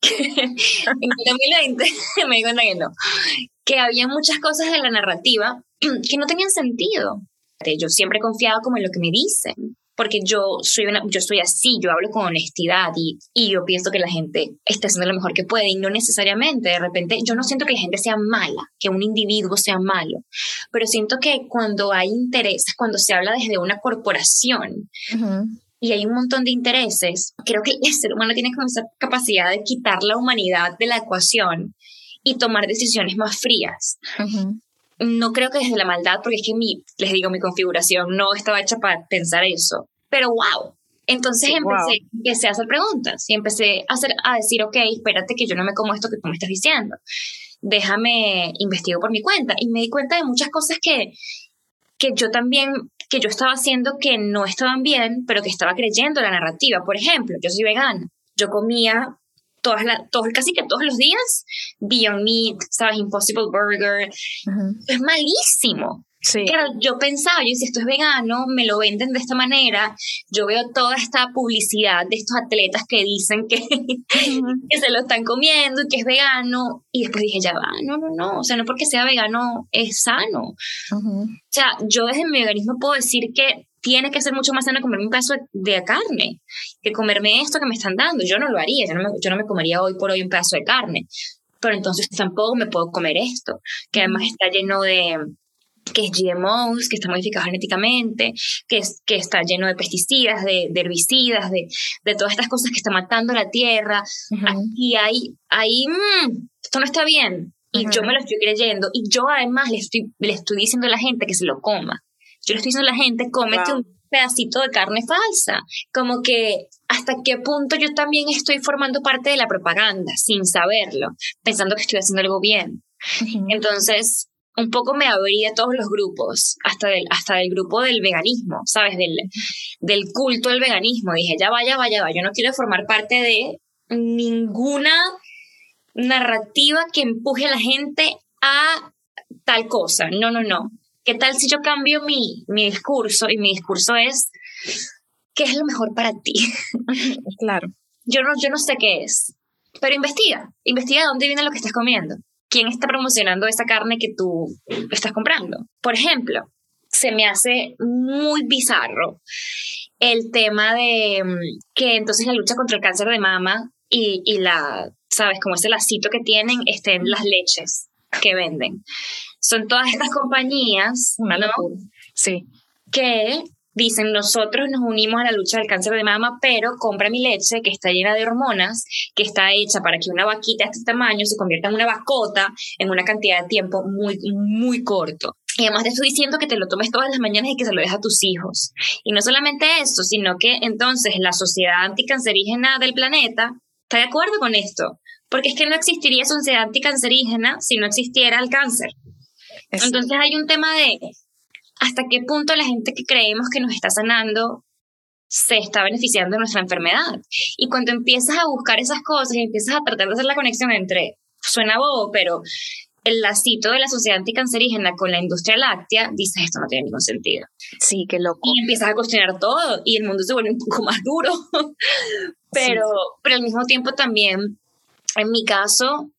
en 2020 me di cuenta que no. Que había muchas cosas en la narrativa que no tenían sentido. Yo siempre he confiado como en lo que me dicen porque yo soy, una, yo soy así, yo hablo con honestidad y, y yo pienso que la gente está haciendo lo mejor que puede y no necesariamente, de repente, yo no siento que la gente sea mala, que un individuo sea malo, pero siento que cuando hay intereses, cuando se habla desde una corporación, y hay un montón de intereses, creo que el ser humano tiene como esa capacidad de quitar la humanidad de la ecuación y tomar decisiones más frías no creo que desde la maldad, porque es que mi, les digo, mi configuración no estaba hecha para pensar eso. Pero wow. Entonces empecé, a hacer preguntas y empecé a, hacer, a decir, ok, espérate que yo no me como esto que tú me estás diciendo. Déjame investigo por mi cuenta. Y me di cuenta de muchas cosas que, que yo también, que yo estaba haciendo que no estaban bien, pero que estaba creyendo la narrativa. Por ejemplo, yo soy vegana. Yo comía todas todos, casi que todos los días, Beyond Meat, ¿sabes? Impossible Burger. Es malísimo. Sí. Claro, yo pensaba, yo si esto es vegano, me lo venden de esta manera. Yo veo toda esta publicidad de estos atletas que dicen que, que se lo están comiendo y que es vegano. Y después dije, ya va, no, no, no. O sea, no porque sea vegano es sano. O sea, yo desde mi veganismo puedo decir que tiene que ser mucho más sano comerme un pedazo de, carne que comerme esto que me están dando. Yo no lo haría, yo no, me, yo no me comería hoy por hoy un pedazo de carne, pero entonces tampoco me puedo comer esto, que además está lleno de que es GMOs, que está modificado genéticamente, que, es, que está lleno de pesticidas, de, herbicidas, de, de, todas estas cosas que están matando la tierra. Y ahí, ahí mm, esto no está bien. Y yo me lo estoy creyendo. Y yo además le estoy, le estoy diciendo a la gente que se lo coma. Yo le estoy diciendo a la gente, cómete un pedacito de carne falsa. Como que hasta qué punto yo también estoy formando parte de la propaganda sin saberlo, pensando que estoy haciendo algo bien. Entonces, un poco me abrí de todos los grupos, hasta del, hasta del grupo del veganismo, ¿sabes? Del, del culto al veganismo. Dije, ya vaya, vaya, vaya, yo no quiero formar parte de ninguna narrativa que empuje a la gente a tal cosa. No, no, no. ¿Qué tal si yo cambio mi, mi discurso y mi discurso es, ¿qué es lo mejor para ti? Claro. Yo no, yo no sé qué es, pero investiga, investiga de dónde viene lo que estás comiendo. ¿Quién está promocionando esa carne que tú estás comprando? Por ejemplo, se me hace muy bizarro el tema de mm, que entonces la lucha contra el cáncer de mama y, y la, ¿sabes? Como ese lacito que tienen estén las leches que venden son todas estas compañías, ¿no? Sí. Que dicen, nosotros nos unimos a la lucha del cáncer de mama, pero compra mi leche que está llena de hormonas, que está hecha para que una vaquita de este tamaño se convierta en una vacota en una cantidad de tiempo muy, muy corto. Y además te estoy diciendo que te lo tomes todas las mañanas y que se lo dejes a tus hijos. Y no solamente eso, sino que entonces la sociedad anticancerígena del planeta está de acuerdo con esto porque es que no existiría sociedad anticancerígena si no existiera el cáncer. Entonces hay un tema de hasta qué punto la gente que creemos que nos está sanando se está beneficiando de nuestra enfermedad. Y cuando empiezas a buscar esas cosas y empiezas a tratar de hacer la conexión entre, suena bobo, pero el lacito de la sociedad anticancerígena con la industria láctea, dices, esto no tiene ningún sentido. Sí, qué loco. Y empiezas a cuestionar todo y el mundo se vuelve un poco más duro. pero, pero al mismo tiempo también, en mi caso,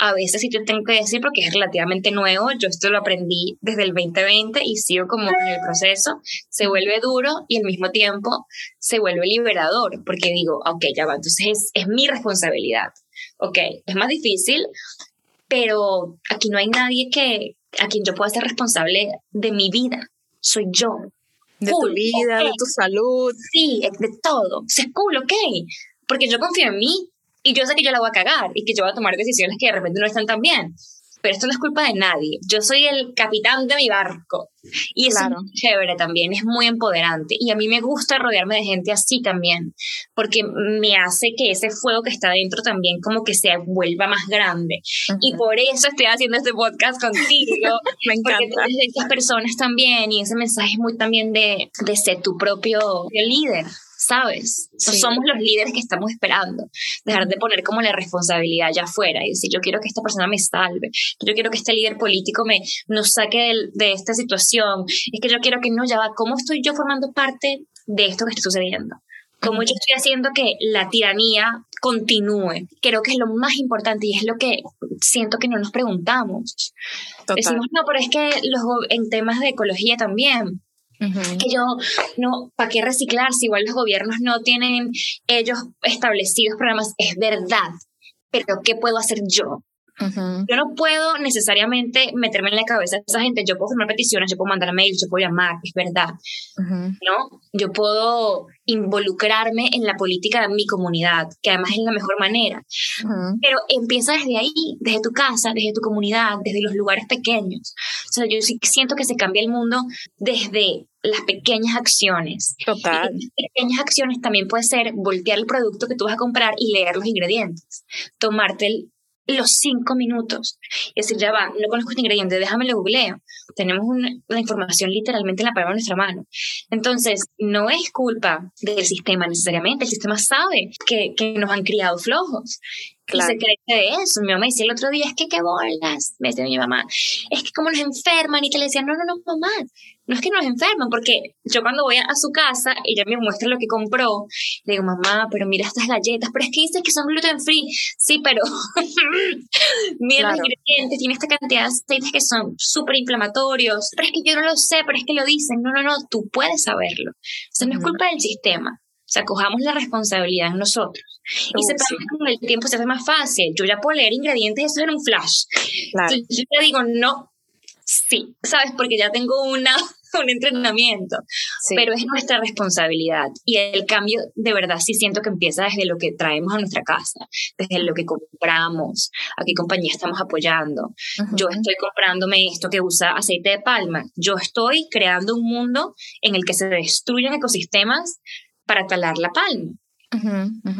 a veces sí te tengo que decir porque es relativamente nuevo, yo esto lo aprendí desde el 2020 y sigo como en el proceso, se vuelve duro y al mismo tiempo se vuelve liberador, porque digo, ok, ya va, entonces es, es mi responsabilidad, ok, es más difícil, pero aquí no hay nadie que a quien yo pueda ser responsable de mi vida, soy yo. De tu vida, de tu salud. Sí, de todo. es cool, ok. Porque yo confío en mí y yo sé que yo la voy a cagar y que yo voy a tomar decisiones que de repente no están tan bien pero esto no es culpa de nadie. Yo soy el capitán de mi barco. Y eso es chévere también, es muy empoderante. Y a mí me gusta rodearme de gente así también, porque me hace que ese fuego que está dentro también como que se vuelva más grande. Y por eso estoy haciendo este podcast contigo. me encanta. Porque de esas personas también, y ese mensaje es muy también de, de ser tu propio líder. ¿Sabes? Somos los líderes que estamos esperando. Dejar de poner como la responsabilidad allá afuera y decir, yo quiero que esta persona me salve, yo quiero que este líder político me nos saque de, esta situación, es que yo quiero que no, ya va, ¿cómo estoy yo formando parte de esto que está sucediendo? ¿Cómo yo estoy haciendo que la tiranía continúe? Creo que es lo más importante y es lo que siento que no nos preguntamos. Decimos, no, pero es que los, en temas de ecología también, que yo, no, ¿para qué reciclar si igual los gobiernos no tienen ellos establecidos programas? Es verdad, pero ¿qué puedo hacer yo? Yo no puedo necesariamente meterme en la cabeza de esa gente. Yo puedo firmar peticiones, yo puedo mandar mails, yo puedo llamar, es verdad. ¿No? Yo puedo involucrarme en la política de mi comunidad, que además es la mejor manera. Pero empieza desde ahí, desde tu casa, desde tu comunidad, desde los lugares pequeños. O sea, yo sí siento que se cambia el mundo desde las pequeñas acciones. Total. Y las pequeñas acciones también puede ser voltear el producto que tú vas a comprar y leer los ingredientes. Tomarte el los cinco minutos. Y decir, ya va, no conozco este ingrediente, déjame lo googleo. Tenemos la información literalmente en la palma de nuestra mano. Entonces, no es culpa del sistema necesariamente, el sistema sabe que, que nos han criado flojos. Claro. De eso. Mi mamá decía el otro día, es que qué bolas, me decía mi mamá, es que como nos enferman y te le decía, no, no, no, mamá, no es que nos enferman, porque yo cuando voy a, su casa, ella me muestra lo que compró, le digo, mamá, pero mira estas galletas, pero es que dice que son gluten free. Sí, pero mira los ingredientes, tiene esta cantidad de aceites que son súper inflamatorios, pero es que yo no lo sé, pero es que lo dicen. No, no, no, tú puedes saberlo. O sea, no es culpa del sistema. O sea, cojamos la responsabilidad en nosotros. Y se sí. con el tiempo se hace más fácil. Yo ya puedo leer ingredientes, eso en un flash. Claro. yo te digo, no, sí, ¿sabes? Porque ya tengo una un entrenamiento, pero es nuestra responsabilidad y el cambio de verdad sí siento que empieza desde lo que traemos a nuestra casa, desde lo que compramos, a qué compañía estamos apoyando. Yo estoy comprándome esto que usa aceite de palma, yo estoy creando un mundo en el que se destruyen ecosistemas para talar la palma.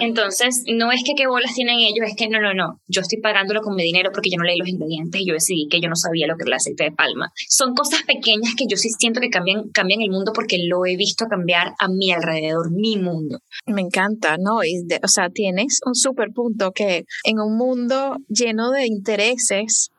Entonces, no es que qué bolas tienen ellos, es que no, no, no. Yo estoy pagándolo con mi dinero porque yo no leí los ingredientes y yo decidí que yo no sabía lo que era el aceite de palma. Son cosas pequeñas que yo sí siento que cambian, cambian el mundo porque lo he visto cambiar a mi alrededor, mi mundo. Me encanta, ¿no? Y o sea, tienes un super punto que en un mundo lleno de intereses,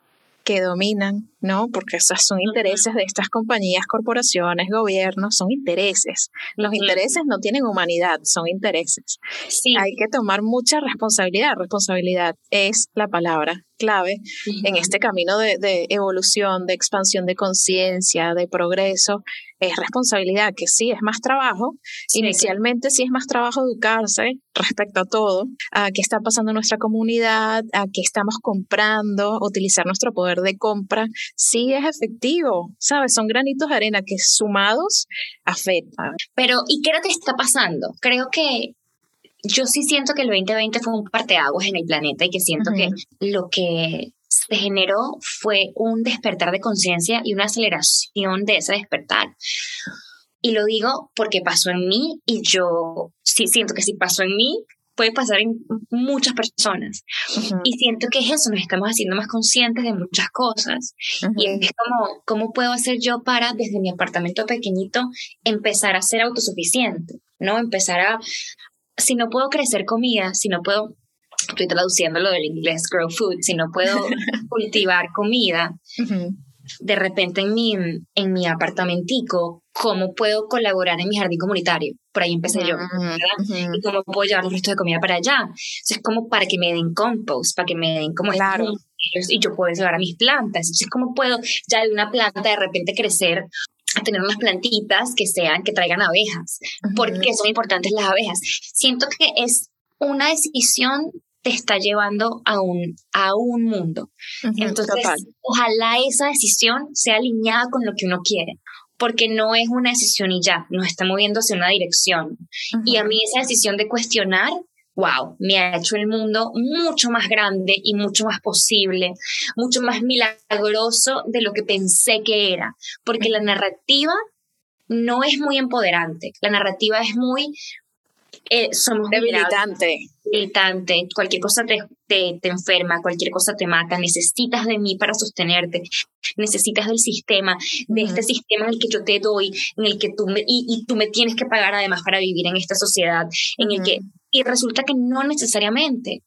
que dominan, ¿no? Porque esos son intereses de estas compañías, corporaciones, gobiernos, son intereses. Los intereses no tienen humanidad, son intereses. Sí. Hay que tomar mucha responsabilidad. Responsabilidad es la palabra clave en este camino de, de evolución, de expansión de conciencia, de progreso es responsabilidad, que sí es más trabajo. Inicialmente sí es más trabajo educarse respecto a todo, a qué está pasando en nuestra comunidad, a qué estamos comprando, utilizar nuestro poder de compra. Sí es efectivo, ¿sabes? Son granitos de arena que sumados afectan. Pero, ¿y qué era que está pasando? Creo que yo sí siento que el 2020 fue un parteaguas en el planeta y que siento que lo que se generó fue un despertar de conciencia y una aceleración de ese despertar. Y lo digo porque pasó en mí y yo sí siento que si pasó en mí, puede pasar en muchas personas. Y siento que es eso, nos estamos haciendo más conscientes de muchas cosas. Y es como, ¿cómo puedo hacer yo para, desde mi apartamento pequeñito, empezar a ser autosuficiente? ¿No? Empezar a, si no puedo crecer comida, si no puedo estoy traduciendo lo del inglés grow food, si no puedo cultivar comida, de repente en mi, en mi apartamentico, ¿cómo puedo colaborar en mi jardín comunitario? Por ahí empecé yo, ¿verdad? Y cómo puedo llevar los restos de comida para allá. Entonces, como para que me den compost, para que me den como claro. y yo puedo llevar a mis plantas. Entonces, ¿cómo puedo ya de una planta de repente crecer a tener unas plantitas que sean, que traigan abejas? Porque son importantes las abejas. Siento que es una decisión te está llevando a un, a un mundo. Entonces, ojalá esa decisión sea alineada con lo que uno quiere, porque no es una decisión y ya, nos está moviendo hacia una dirección. Y a mí esa decisión de cuestionar, wow, me ha hecho el mundo mucho más grande y mucho más posible, mucho más milagroso de lo que pensé que era, porque la narrativa no es muy empoderante, la narrativa es muy eh, somos debilitante. Debilitante. Cualquier cosa te, te, enferma, cualquier cosa te mata. Necesitas de mí para sostenerte. Necesitas del sistema, de este sistema en el que yo te doy, en el que tú me, y, y, tú me tienes que pagar además para vivir en esta sociedad, en el que, y resulta que no necesariamente,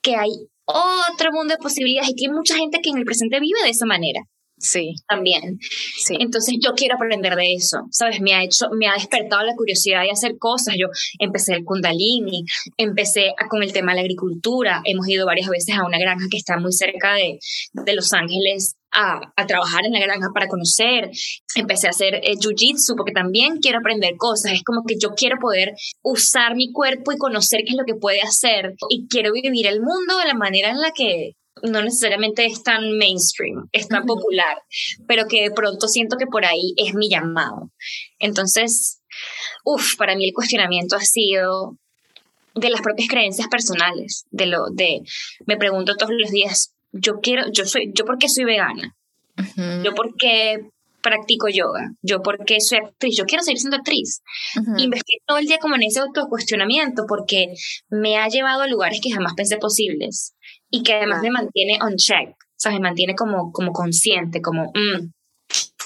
que hay otro mundo de posibilidades y que hay mucha gente que en el presente vive de esa manera. Sí. También. Sí. Entonces yo quiero aprender de eso, ¿sabes? Me ha hecho, me ha despertado la curiosidad de hacer cosas. Yo empecé el Kundalini, empecé con el tema de la agricultura. Hemos ido varias veces a una granja que está muy cerca de, de Los Ángeles a, a, trabajar en la granja para conocer. Empecé a hacer eh, jiu-jitsu porque también quiero aprender cosas. Es como que yo quiero poder usar mi cuerpo y conocer qué es lo que puede hacer. Y quiero vivir el mundo de la manera en la que no necesariamente es tan mainstream, es tan popular, pero que de pronto siento que por ahí es mi llamado. Entonces, uff, para mí el cuestionamiento ha sido de las propias creencias personales, de lo de me pregunto todos los días, yo quiero, yo soy, yo por qué soy vegana, yo por qué practico yoga, yo por qué soy actriz, yo quiero seguir siendo actriz. Uh todo el día como en ese autocuestionamiento porque me ha llevado a lugares que jamás pensé posibles y que además me mantiene on check, o sea, me mantiene como, como consciente, como, mm,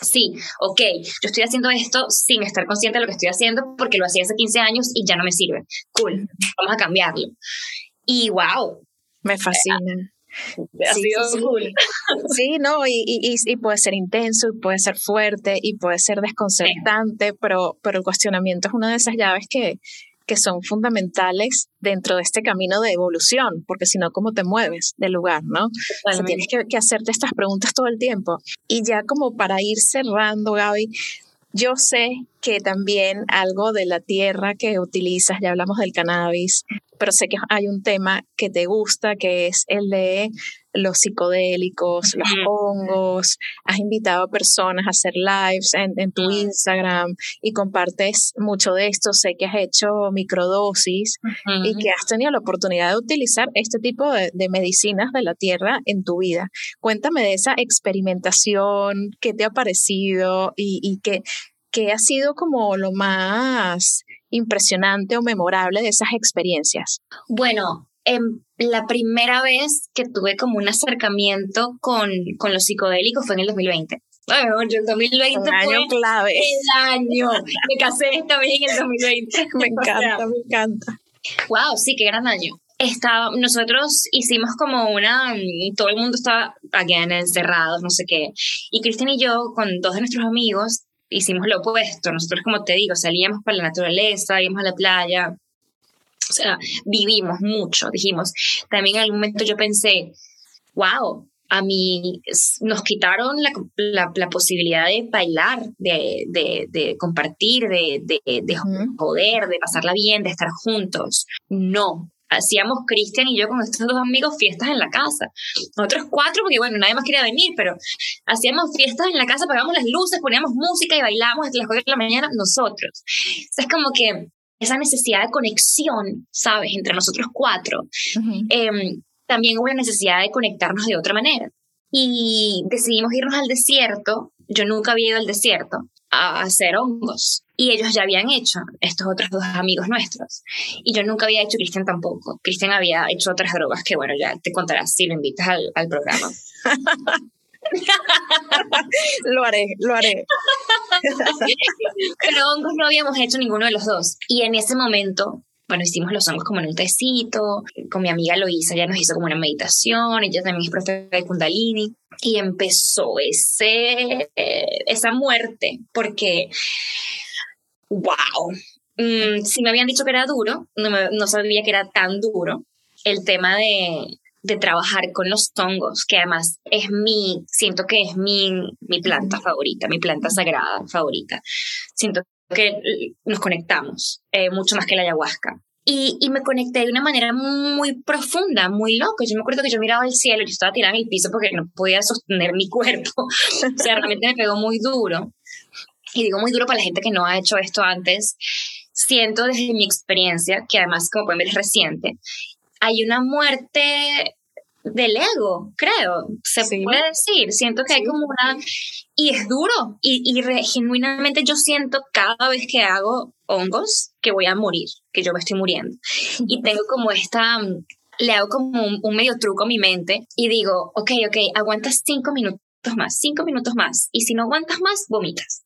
sí, ok, yo estoy haciendo esto sin estar consciente de lo que estoy haciendo porque lo hacía hace 15 años y ya no me sirve. Cool, vamos a cambiarlo. Y wow. Me fascina. Ha sí, sido sí, cool. Sí, no, y, y, y, puede ser intenso, y puede ser fuerte, y puede ser desconcertante, pero, pero el cuestionamiento es una de esas llaves que, que son fundamentales dentro de este camino de evolución, porque si no, ¿cómo te mueves del lugar, no? O sea, tienes que, que hacerte estas preguntas todo el tiempo. Y ya como para ir cerrando, Gaby, yo sé que también algo de la tierra que utilizas, ya hablamos del cannabis, pero sé que hay un tema que te gusta, que es el de los psicodélicos, los hongos, has invitado a personas a hacer lives en, tu Instagram y compartes mucho de esto, sé que has hecho microdosis y que has tenido la oportunidad de utilizar este tipo de, medicinas de la tierra en tu vida. Cuéntame de esa experimentación, qué te ha parecido y, y qué, qué ha sido como lo más impresionante o memorable de esas experiencias. Bueno, La primera vez que tuve como un acercamiento con, con los psicodélicos fue en el 2020. Bueno, el 2020 un año fue clave. el año. Me casé también en el 2020. me encanta, me encanta. Wow, sí, qué gran año. Estaba, nosotros hicimos como una, todo el mundo estaba, again, encerrados, no sé qué. Y Cristian y yo, con dos de nuestros amigos, hicimos lo opuesto. Nosotros, como te digo, salíamos para la naturaleza, íbamos a la playa, o sea, vivimos mucho, dijimos. También en algún momento yo pensé, wow, a mí nos quitaron la, la, posibilidad de bailar, de, de, de compartir, de, de, de joder, de pasarla bien, de estar juntos. No, hacíamos Cristian y yo con estos dos amigos fiestas en la casa. Nosotros cuatro, porque bueno, nadie más quería venir, pero hacíamos fiestas en la casa, apagamos las luces, poníamos música y bailábamos hasta las 4 de la mañana nosotros. O sea, es como que esa necesidad de conexión, ¿sabes?, entre nosotros cuatro. Em, también hubo la necesidad de conectarnos de otra manera. Y decidimos irnos al desierto. Yo nunca había ido al desierto. a hacer hongos. Y ellos ya habían hecho, estos otros dos amigos nuestros. Y yo nunca había hecho, Cristian tampoco. Cristian había hecho otras drogas que, bueno, ya te contarás si lo invitas al, al programa. lo haré, lo haré. Pero hongos no habíamos hecho ninguno de los dos. Y en ese momento bueno, hicimos los hongos como en un tecito, con mi amiga Loisa, ya nos hizo como una meditación, ella también es profe de Kundalini, y empezó ese, esa muerte, porque, wow, mm, si me habían dicho que era duro, no, no sabía que era tan duro el tema de, de trabajar con los hongos, que además es mi, siento que es mi, mi planta favorita, mi planta sagrada favorita. Siento que nos conectamos eh, mucho más que la ayahuasca. Y, y, me conecté de una manera muy profunda, muy loco. Yo me acuerdo que yo miraba el cielo, yo estaba tirada en el piso porque no podía sostener mi cuerpo. o sea, realmente me pegó muy duro. Y digo muy duro para la gente que no ha hecho esto antes. Siento desde mi experiencia, que además, como pueden ver, es reciente, hay una muerte del ego, creo, se puede decir. Siento que hay como una... Y es duro. Y, y genuinamente yo siento cada vez que hago hongos que voy a morir, que yo me estoy muriendo. Y tengo como esta... Le hago como un, un medio truco a mi mente y digo, ok, ok, aguantas cinco minutos más, cinco minutos más. Y si no aguantas más, vomitas.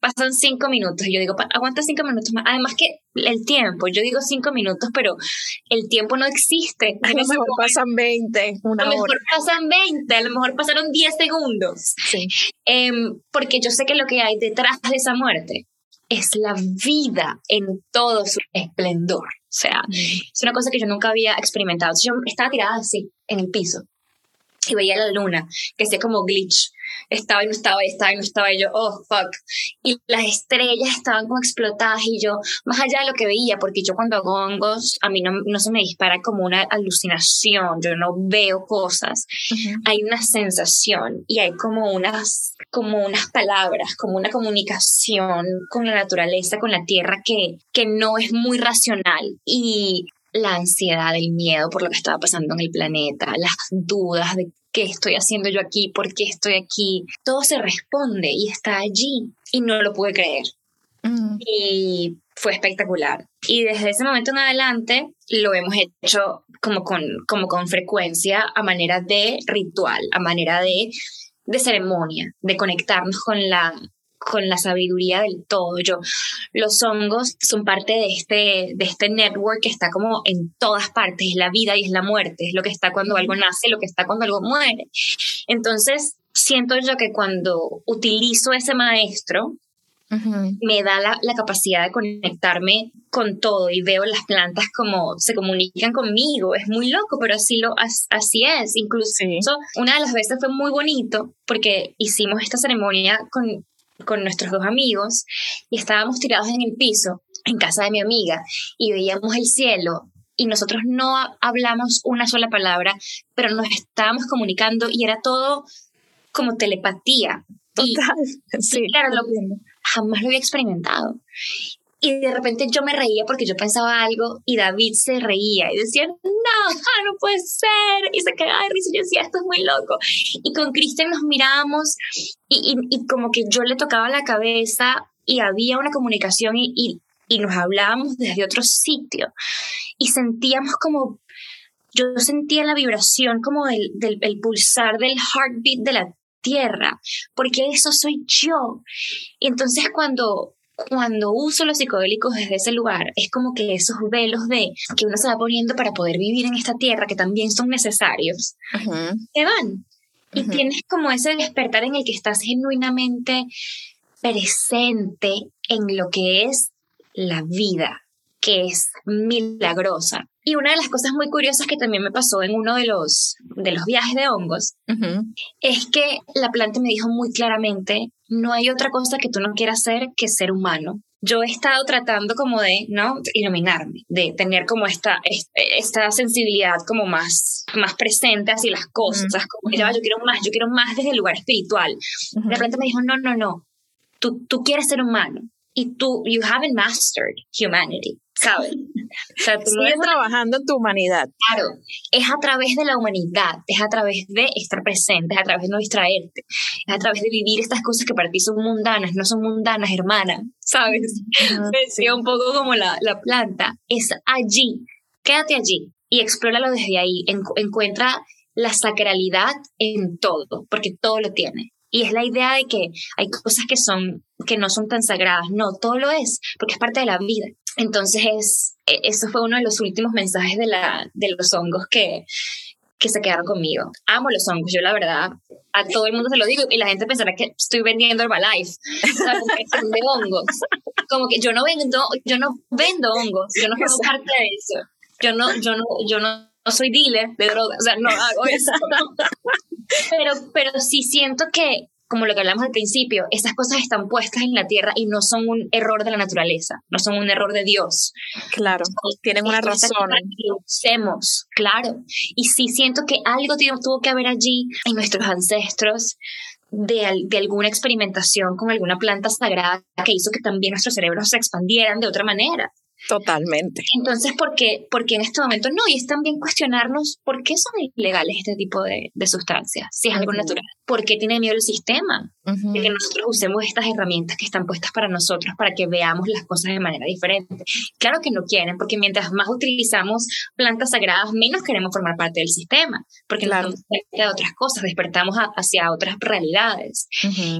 Pasan cinco minutos y yo digo, aguanta cinco minutos más. Además que el tiempo, yo digo cinco minutos, pero el tiempo no existe. A lo mejor pasan 20, una A lo mejor pasan 20, a lo mejor pasaron 10 segundos. Sí. Em, porque yo sé que lo que hay detrás de esa muerte es la vida en todo su esplendor. O sea, mm. es una cosa que yo nunca había experimentado. Yo estaba tirada así, en el piso, y veía la luna, que hacía como glitch estaba y no estaba y estaba y no estaba y yo, oh, fuck. Y las estrellas estaban como explotadas y yo, más allá de lo que veía, porque yo cuando hago hongos, a mí no, no se me dispara como una alucinación, yo no veo cosas. Hay una sensación y hay como unas, como unas palabras, como una comunicación con la naturaleza, con la tierra que, que no es muy racional. Y la ansiedad, el miedo por lo que estaba pasando en el planeta, las dudas de qué estoy haciendo yo aquí, por qué estoy aquí, todo se responde y está allí y no lo pude creer. Mm. Y fue espectacular. Y desde ese momento en adelante lo hemos hecho como con, como con frecuencia a manera de ritual, a manera de, de ceremonia, de conectarnos con la, con la sabiduría del todo. Yo, los hongos son parte de este, de este network que está como en todas partes, es la vida y es la muerte, es lo que está cuando algo nace, lo que está cuando algo muere. Entonces, siento yo que cuando utilizo ese maestro, me da la, la, capacidad de conectarme con todo y veo las plantas como se comunican conmigo. Es muy loco, pero así, lo, así es. Incluso una de las veces fue muy bonito porque hicimos esta ceremonia con con nuestros dos amigos y estábamos tirados en el piso en casa de mi amiga y veíamos el cielo y nosotros no hablamos una sola palabra, pero nos estábamos comunicando y era todo como telepatía. Total. sí, claro, jamás lo había experimentado. Y de repente yo me reía porque yo pensaba algo y David se reía y decía, no, no puede ser. Y se cagaba de risa y yo decía, esto es muy loco. Y con Cristian nos mirábamos y, y, como que yo le tocaba la cabeza y había una comunicación y, y, y nos hablábamos desde otro sitio. Y sentíamos como, yo sentía la vibración como del, del el pulsar del heartbeat de la tierra, porque eso soy yo. Y entonces cuando cuando uso los psicodélicos desde ese lugar, es como que esos velos de que uno se va poniendo para poder vivir en esta tierra, que también son necesarios, se van. Y tienes como ese despertar en el que estás genuinamente presente en lo que es la vida, que es milagrosa. Y una de las cosas muy curiosas que también me pasó en uno de los, de los viajes de hongos es que la planta me dijo muy claramente, no hay otra cosa que tú no quieras ser que ser humano. Yo he estado tratando como de, ¿no? Iluminarme, de tener como esta, esta sensibilidad como más, más presente hacia las cosas, como, yo quiero más, yo quiero más desde el lugar espiritual. La planta me dijo, no, no, no, tú, tú quieres ser humano, y tú, you haven't mastered humanity, ¿sabes? O sea, tú Sigue trabajando en tu humanidad. Claro, es a través de la humanidad, es a través de estar presente, es a través de no distraerte, es a través de vivir estas cosas que para ti son mundanas, no son mundanas, hermana, ¿sabes? Uh un poco como la, la planta, es allí, quédate allí y explóralo desde ahí, encuentra la sacralidad en todo, porque todo lo tiene. Y es la idea de que hay cosas que son que no son tan sagradas, no, todo lo es, porque es parte de la vida. Entonces es e, eso fue uno de los últimos mensajes de la de los hongos que que se quedaron conmigo. Amo los hongos, yo la verdad, a todo el mundo se lo digo y la gente pensará que estoy vendiendo Herbalife, de hongos. Como que yo no vendo, yo no vendo hongos, yo no formo parte de eso. Yo no, yo no, yo no no soy dealer de drogas, o sea, no hago eso. pero, pero sí siento que, como lo que hablamos al principio, estas cosas están puestas en la tierra y no son un error de la naturaleza, no son un error de Dios. Claro, tienen una razón. usemos, claro. Y sí siento que algo tuvo que haber allí en nuestros ancestros de, de, alguna experimentación con alguna planta sagrada que hizo que también nuestros cerebros se expandieran de otra manera. Totalmente. Entonces, ¿por qué, porque en este momento no? Y es también cuestionarnos por qué son ilegales este tipo de, de sustancias, si es algo natural. ¿Por qué tiene miedo el sistema? De que nosotros usemos estas herramientas que están puestas para nosotros para que veamos las cosas de manera diferente. Claro que no quieren, porque mientras más utilizamos plantas sagradas, menos queremos formar parte del sistema, porque claro. nos de otras cosas, despertamos hacia otras realidades.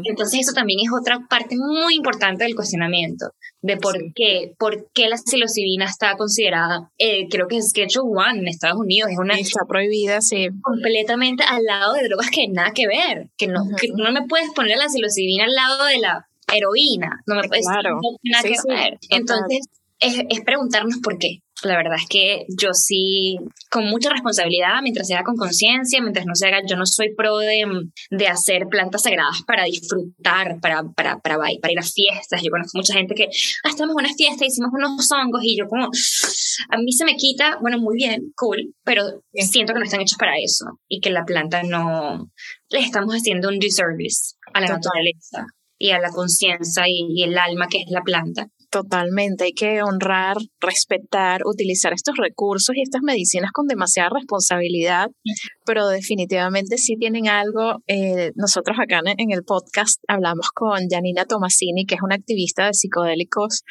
Entonces, eso también es otra parte muy importante del cuestionamiento de por qué, por qué la psilocibina está considerada, eh, creo que es Schedule One en Estados Unidos, es una... Está prohibida, sí. Completamente al lado de drogas que nada que ver, que no, que no me puedes poner la psilocibina al lado de la heroína, no me puedes claro. nada que ver. Entonces, es, es preguntarnos por qué. La verdad es que yo sí, con mucha responsabilidad, mientras se haga con conciencia, mientras no se haga, yo no soy pro de, de hacer plantas sagradas para disfrutar, para, para, para, para ir a fiestas. Yo conozco mucha gente que, ah, estamos en una fiesta, hicimos unos hongos y yo como, a mí se me quita, bueno, muy bien, cool, pero siento que no están hechos para eso y que la planta no, le estamos haciendo un disservice a la naturaleza y a la conciencia y, el alma que es la planta. Totalmente, hay que honrar, respetar, utilizar estos recursos y estas medicinas con demasiada responsabilidad, pero definitivamente sí tienen algo. Eh, nosotros acá en, el podcast hablamos con Janina Tomasini, que es una activista de psicodélicos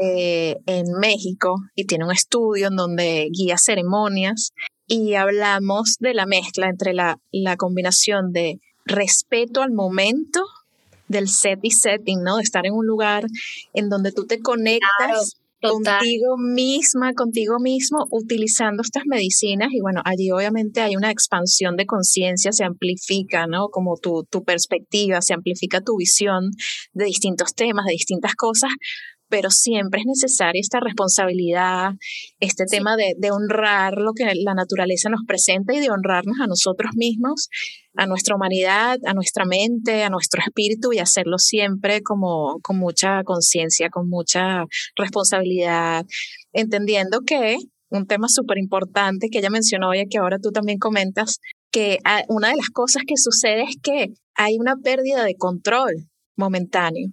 eh, en México y tiene un estudio en donde guía ceremonias y hablamos de la mezcla entre la, la combinación de respeto al momento del set y setting, ¿no? De estar en un lugar en donde tú te conectas. contigo misma, contigo mismo, utilizando estas medicinas y bueno, allí obviamente hay una expansión de conciencia, se amplifica, ¿no? Como tu, tu perspectiva, se amplifica tu visión de distintos temas, de distintas cosas, pero siempre es necesaria esta responsabilidad, este tema de, de, honrar lo que la naturaleza nos presenta y de honrarnos a nosotros mismos, a nuestra humanidad, a nuestra mente, a nuestro espíritu y hacerlo siempre como con mucha conciencia, con mucha responsabilidad, entendiendo que un tema súper importante que ella mencionó y que ahora tú también comentas, que una de las cosas que sucede es que hay una pérdida de control momentáneo,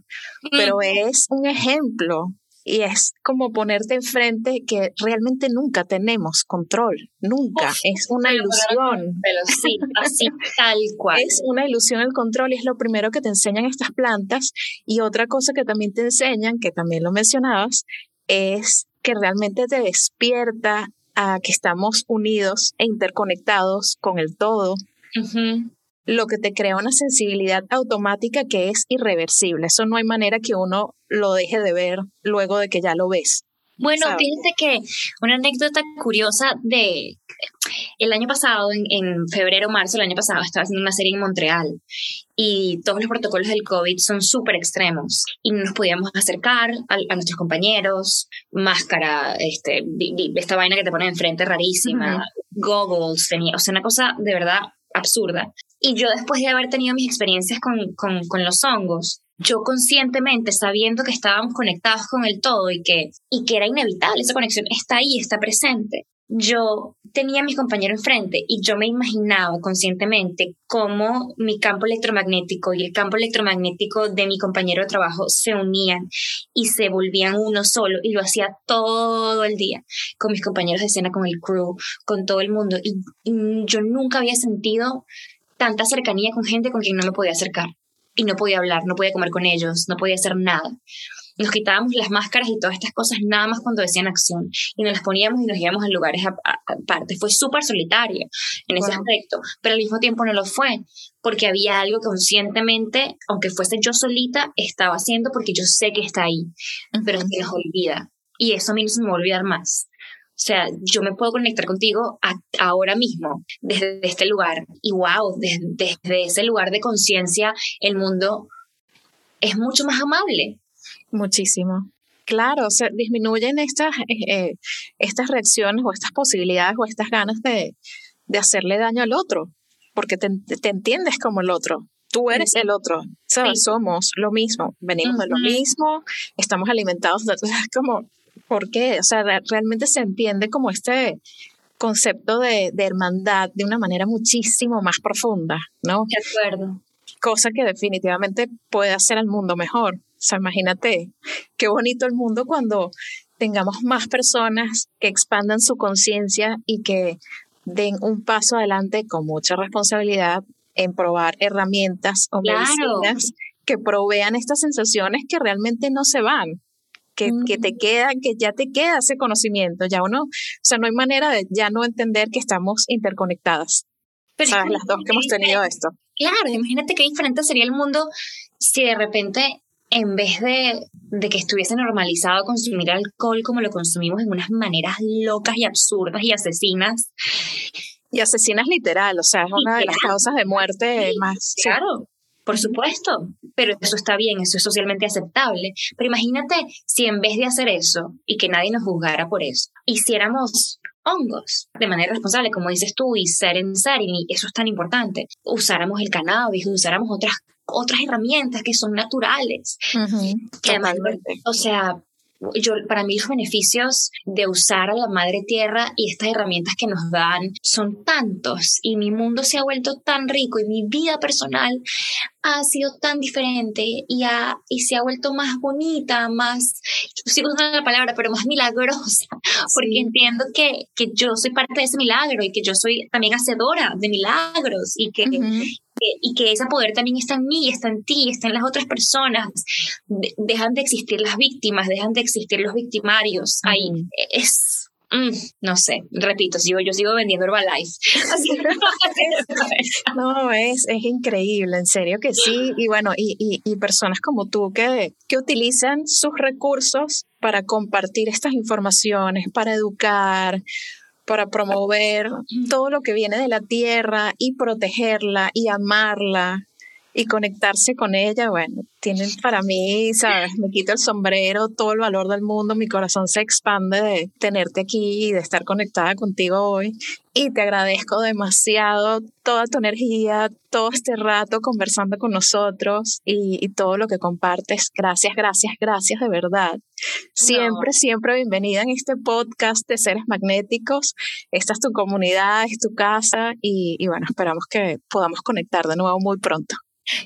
pero es un ejemplo y es como ponerte enfrente que realmente nunca tenemos control, nunca, es una ilusión. Pero sí, así tal cual. Es una ilusión el control y es lo primero que te enseñan estas plantas. Y otra cosa que también te enseñan, que también lo mencionabas, es que realmente te despierta a que estamos unidos e interconectados con el todo lo que te crea una sensibilidad automática que es irreversible. Eso no hay manera que uno lo deje de ver luego de que ya lo ves. Bueno, fíjense que una anécdota curiosa de el año pasado, en, febrero, marzo del año pasado, estaba haciendo una serie en Montreal y todos los protocolos del COVID son súper extremos y no nos podíamos acercar a, nuestros compañeros, máscara, este, esta vaina que te ponen enfrente rarísima, goggles, tenía, o sea, una cosa de verdad absurda. Y yo después de haber tenido mis experiencias con, con, los hongos, yo conscientemente, sabiendo que estábamos conectados con el todo y que, y que era inevitable, esa conexión está ahí, está presente, yo tenía a mis compañeros enfrente y yo me imaginaba conscientemente cómo mi campo electromagnético y el campo electromagnético de mi compañero de trabajo se unían y se volvían uno solo y lo hacía todo el día con mis compañeros de escena, con el crew, con todo el mundo. Y, y yo nunca había sentido tanta cercanía con gente con quien no me podía acercar. Y no podía hablar, no podía comer con ellos, no podía hacer nada. Nos quitábamos las máscaras y todas estas cosas nada más cuando decían acción. Y nos las poníamos y nos íbamos a lugares aparte. Fue súper solitario en ese aspecto, pero al mismo tiempo no lo fue porque había algo que conscientemente, aunque fuese yo solita, estaba haciendo porque yo sé que está ahí, pero se nos olvida. Y eso a mí no se me va a olvidar más. O sea, yo me puedo conectar contigo ahora mismo, desde este lugar. Y wow, desde ese lugar de conciencia, el mundo es mucho más amable. Muchísimo. Claro, se disminuyen estas, eh, eh, estas reacciones o estas posibilidades o estas ganas de, de hacerle daño al otro, porque te, te, entiendes como el otro. Tú eres el otro, ¿sabes? Somos lo mismo, venimos de lo mismo, estamos alimentados, de, como, ¿por qué? O sea, realmente se entiende como este concepto de, de hermandad de una manera muchísimo más profunda, ¿no? De acuerdo. Cosa que definitivamente puede hacer al mundo mejor. O sea, imagínate qué bonito el mundo cuando tengamos más personas que expandan su conciencia y que den un paso adelante con mucha responsabilidad en probar herramientas o medicinas que provean estas sensaciones que realmente no se van, que, que, te quedan, que ya te queda ese conocimiento, ya uno, o sea, no hay manera de ya no entender que estamos interconectadas. ¿Sabes? Las dos que hemos tenido esto. Claro, imagínate qué diferente sería el mundo si de repente en vez de, de, que estuviese normalizado consumir alcohol como lo consumimos en unas maneras locas y absurdas y asesinas. Y asesinas literal, o sea, es una de las causas de muerte más. Claro, por supuesto, pero eso está bien, eso es socialmente aceptable. Pero imagínate si en vez de hacer eso y que nadie nos juzgara por eso, hiciéramos hongos de manera responsable, como dices tú, y ser en ser, y eso es tan importante. Usáramos el cannabis, usáramos otras otras herramientas que son naturales. o sea, yo, para mí los beneficios de usar a la madre tierra y estas herramientas que nos dan son tantos y mi mundo se ha vuelto tan rico y mi vida personal ha sido tan diferente y, ha, y se ha vuelto más bonita, más, sigo usando la palabra, pero más milagrosa, porque entiendo que, que, yo soy parte de ese milagro y que yo soy también hacedora de milagros y que, y que ese poder también está en mí, está en ti, está en las otras personas. dejan de existir las víctimas, dejan de existir los victimarios. Ahí es, mm, no sé, repito, sigo, yo sigo vendiendo Herbalife. no, es, es increíble, en serio que sí. Y bueno, y, y, y personas como tú que, que utilizan sus recursos para compartir estas informaciones, para educar, para promover todo lo que viene de la tierra y protegerla y amarla y conectarse con ella, bueno, tienen para mí, sabes, me quito el sombrero, todo el valor del mundo, mi corazón se expande de tenerte aquí y de estar conectada contigo hoy. Y te agradezco demasiado toda tu energía, todo este rato conversando con nosotros y, todo lo que compartes. Gracias, gracias, gracias de verdad. Siempre, siempre bienvenida en este podcast de Seres Magnéticos. Esta es tu comunidad, es tu casa y, y bueno, esperamos que podamos conectar de nuevo muy pronto.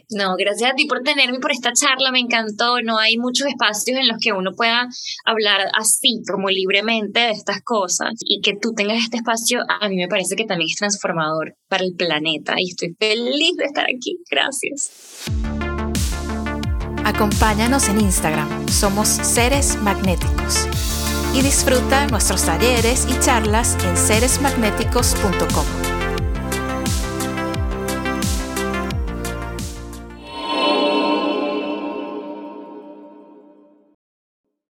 No, gracias a ti por tenerme por esta charla, me encantó. No hay muchos espacios en los que uno pueda hablar así, como libremente de estas cosas. Y que tú tengas este espacio, a mí me parece que también es transformador para el planeta. Y estoy feliz de estar aquí. Gracias. Acompáñanos en Instagram, somos Seres Magnéticos. Y disfruta nuestros talleres y charlas en seresmagnéticos.com.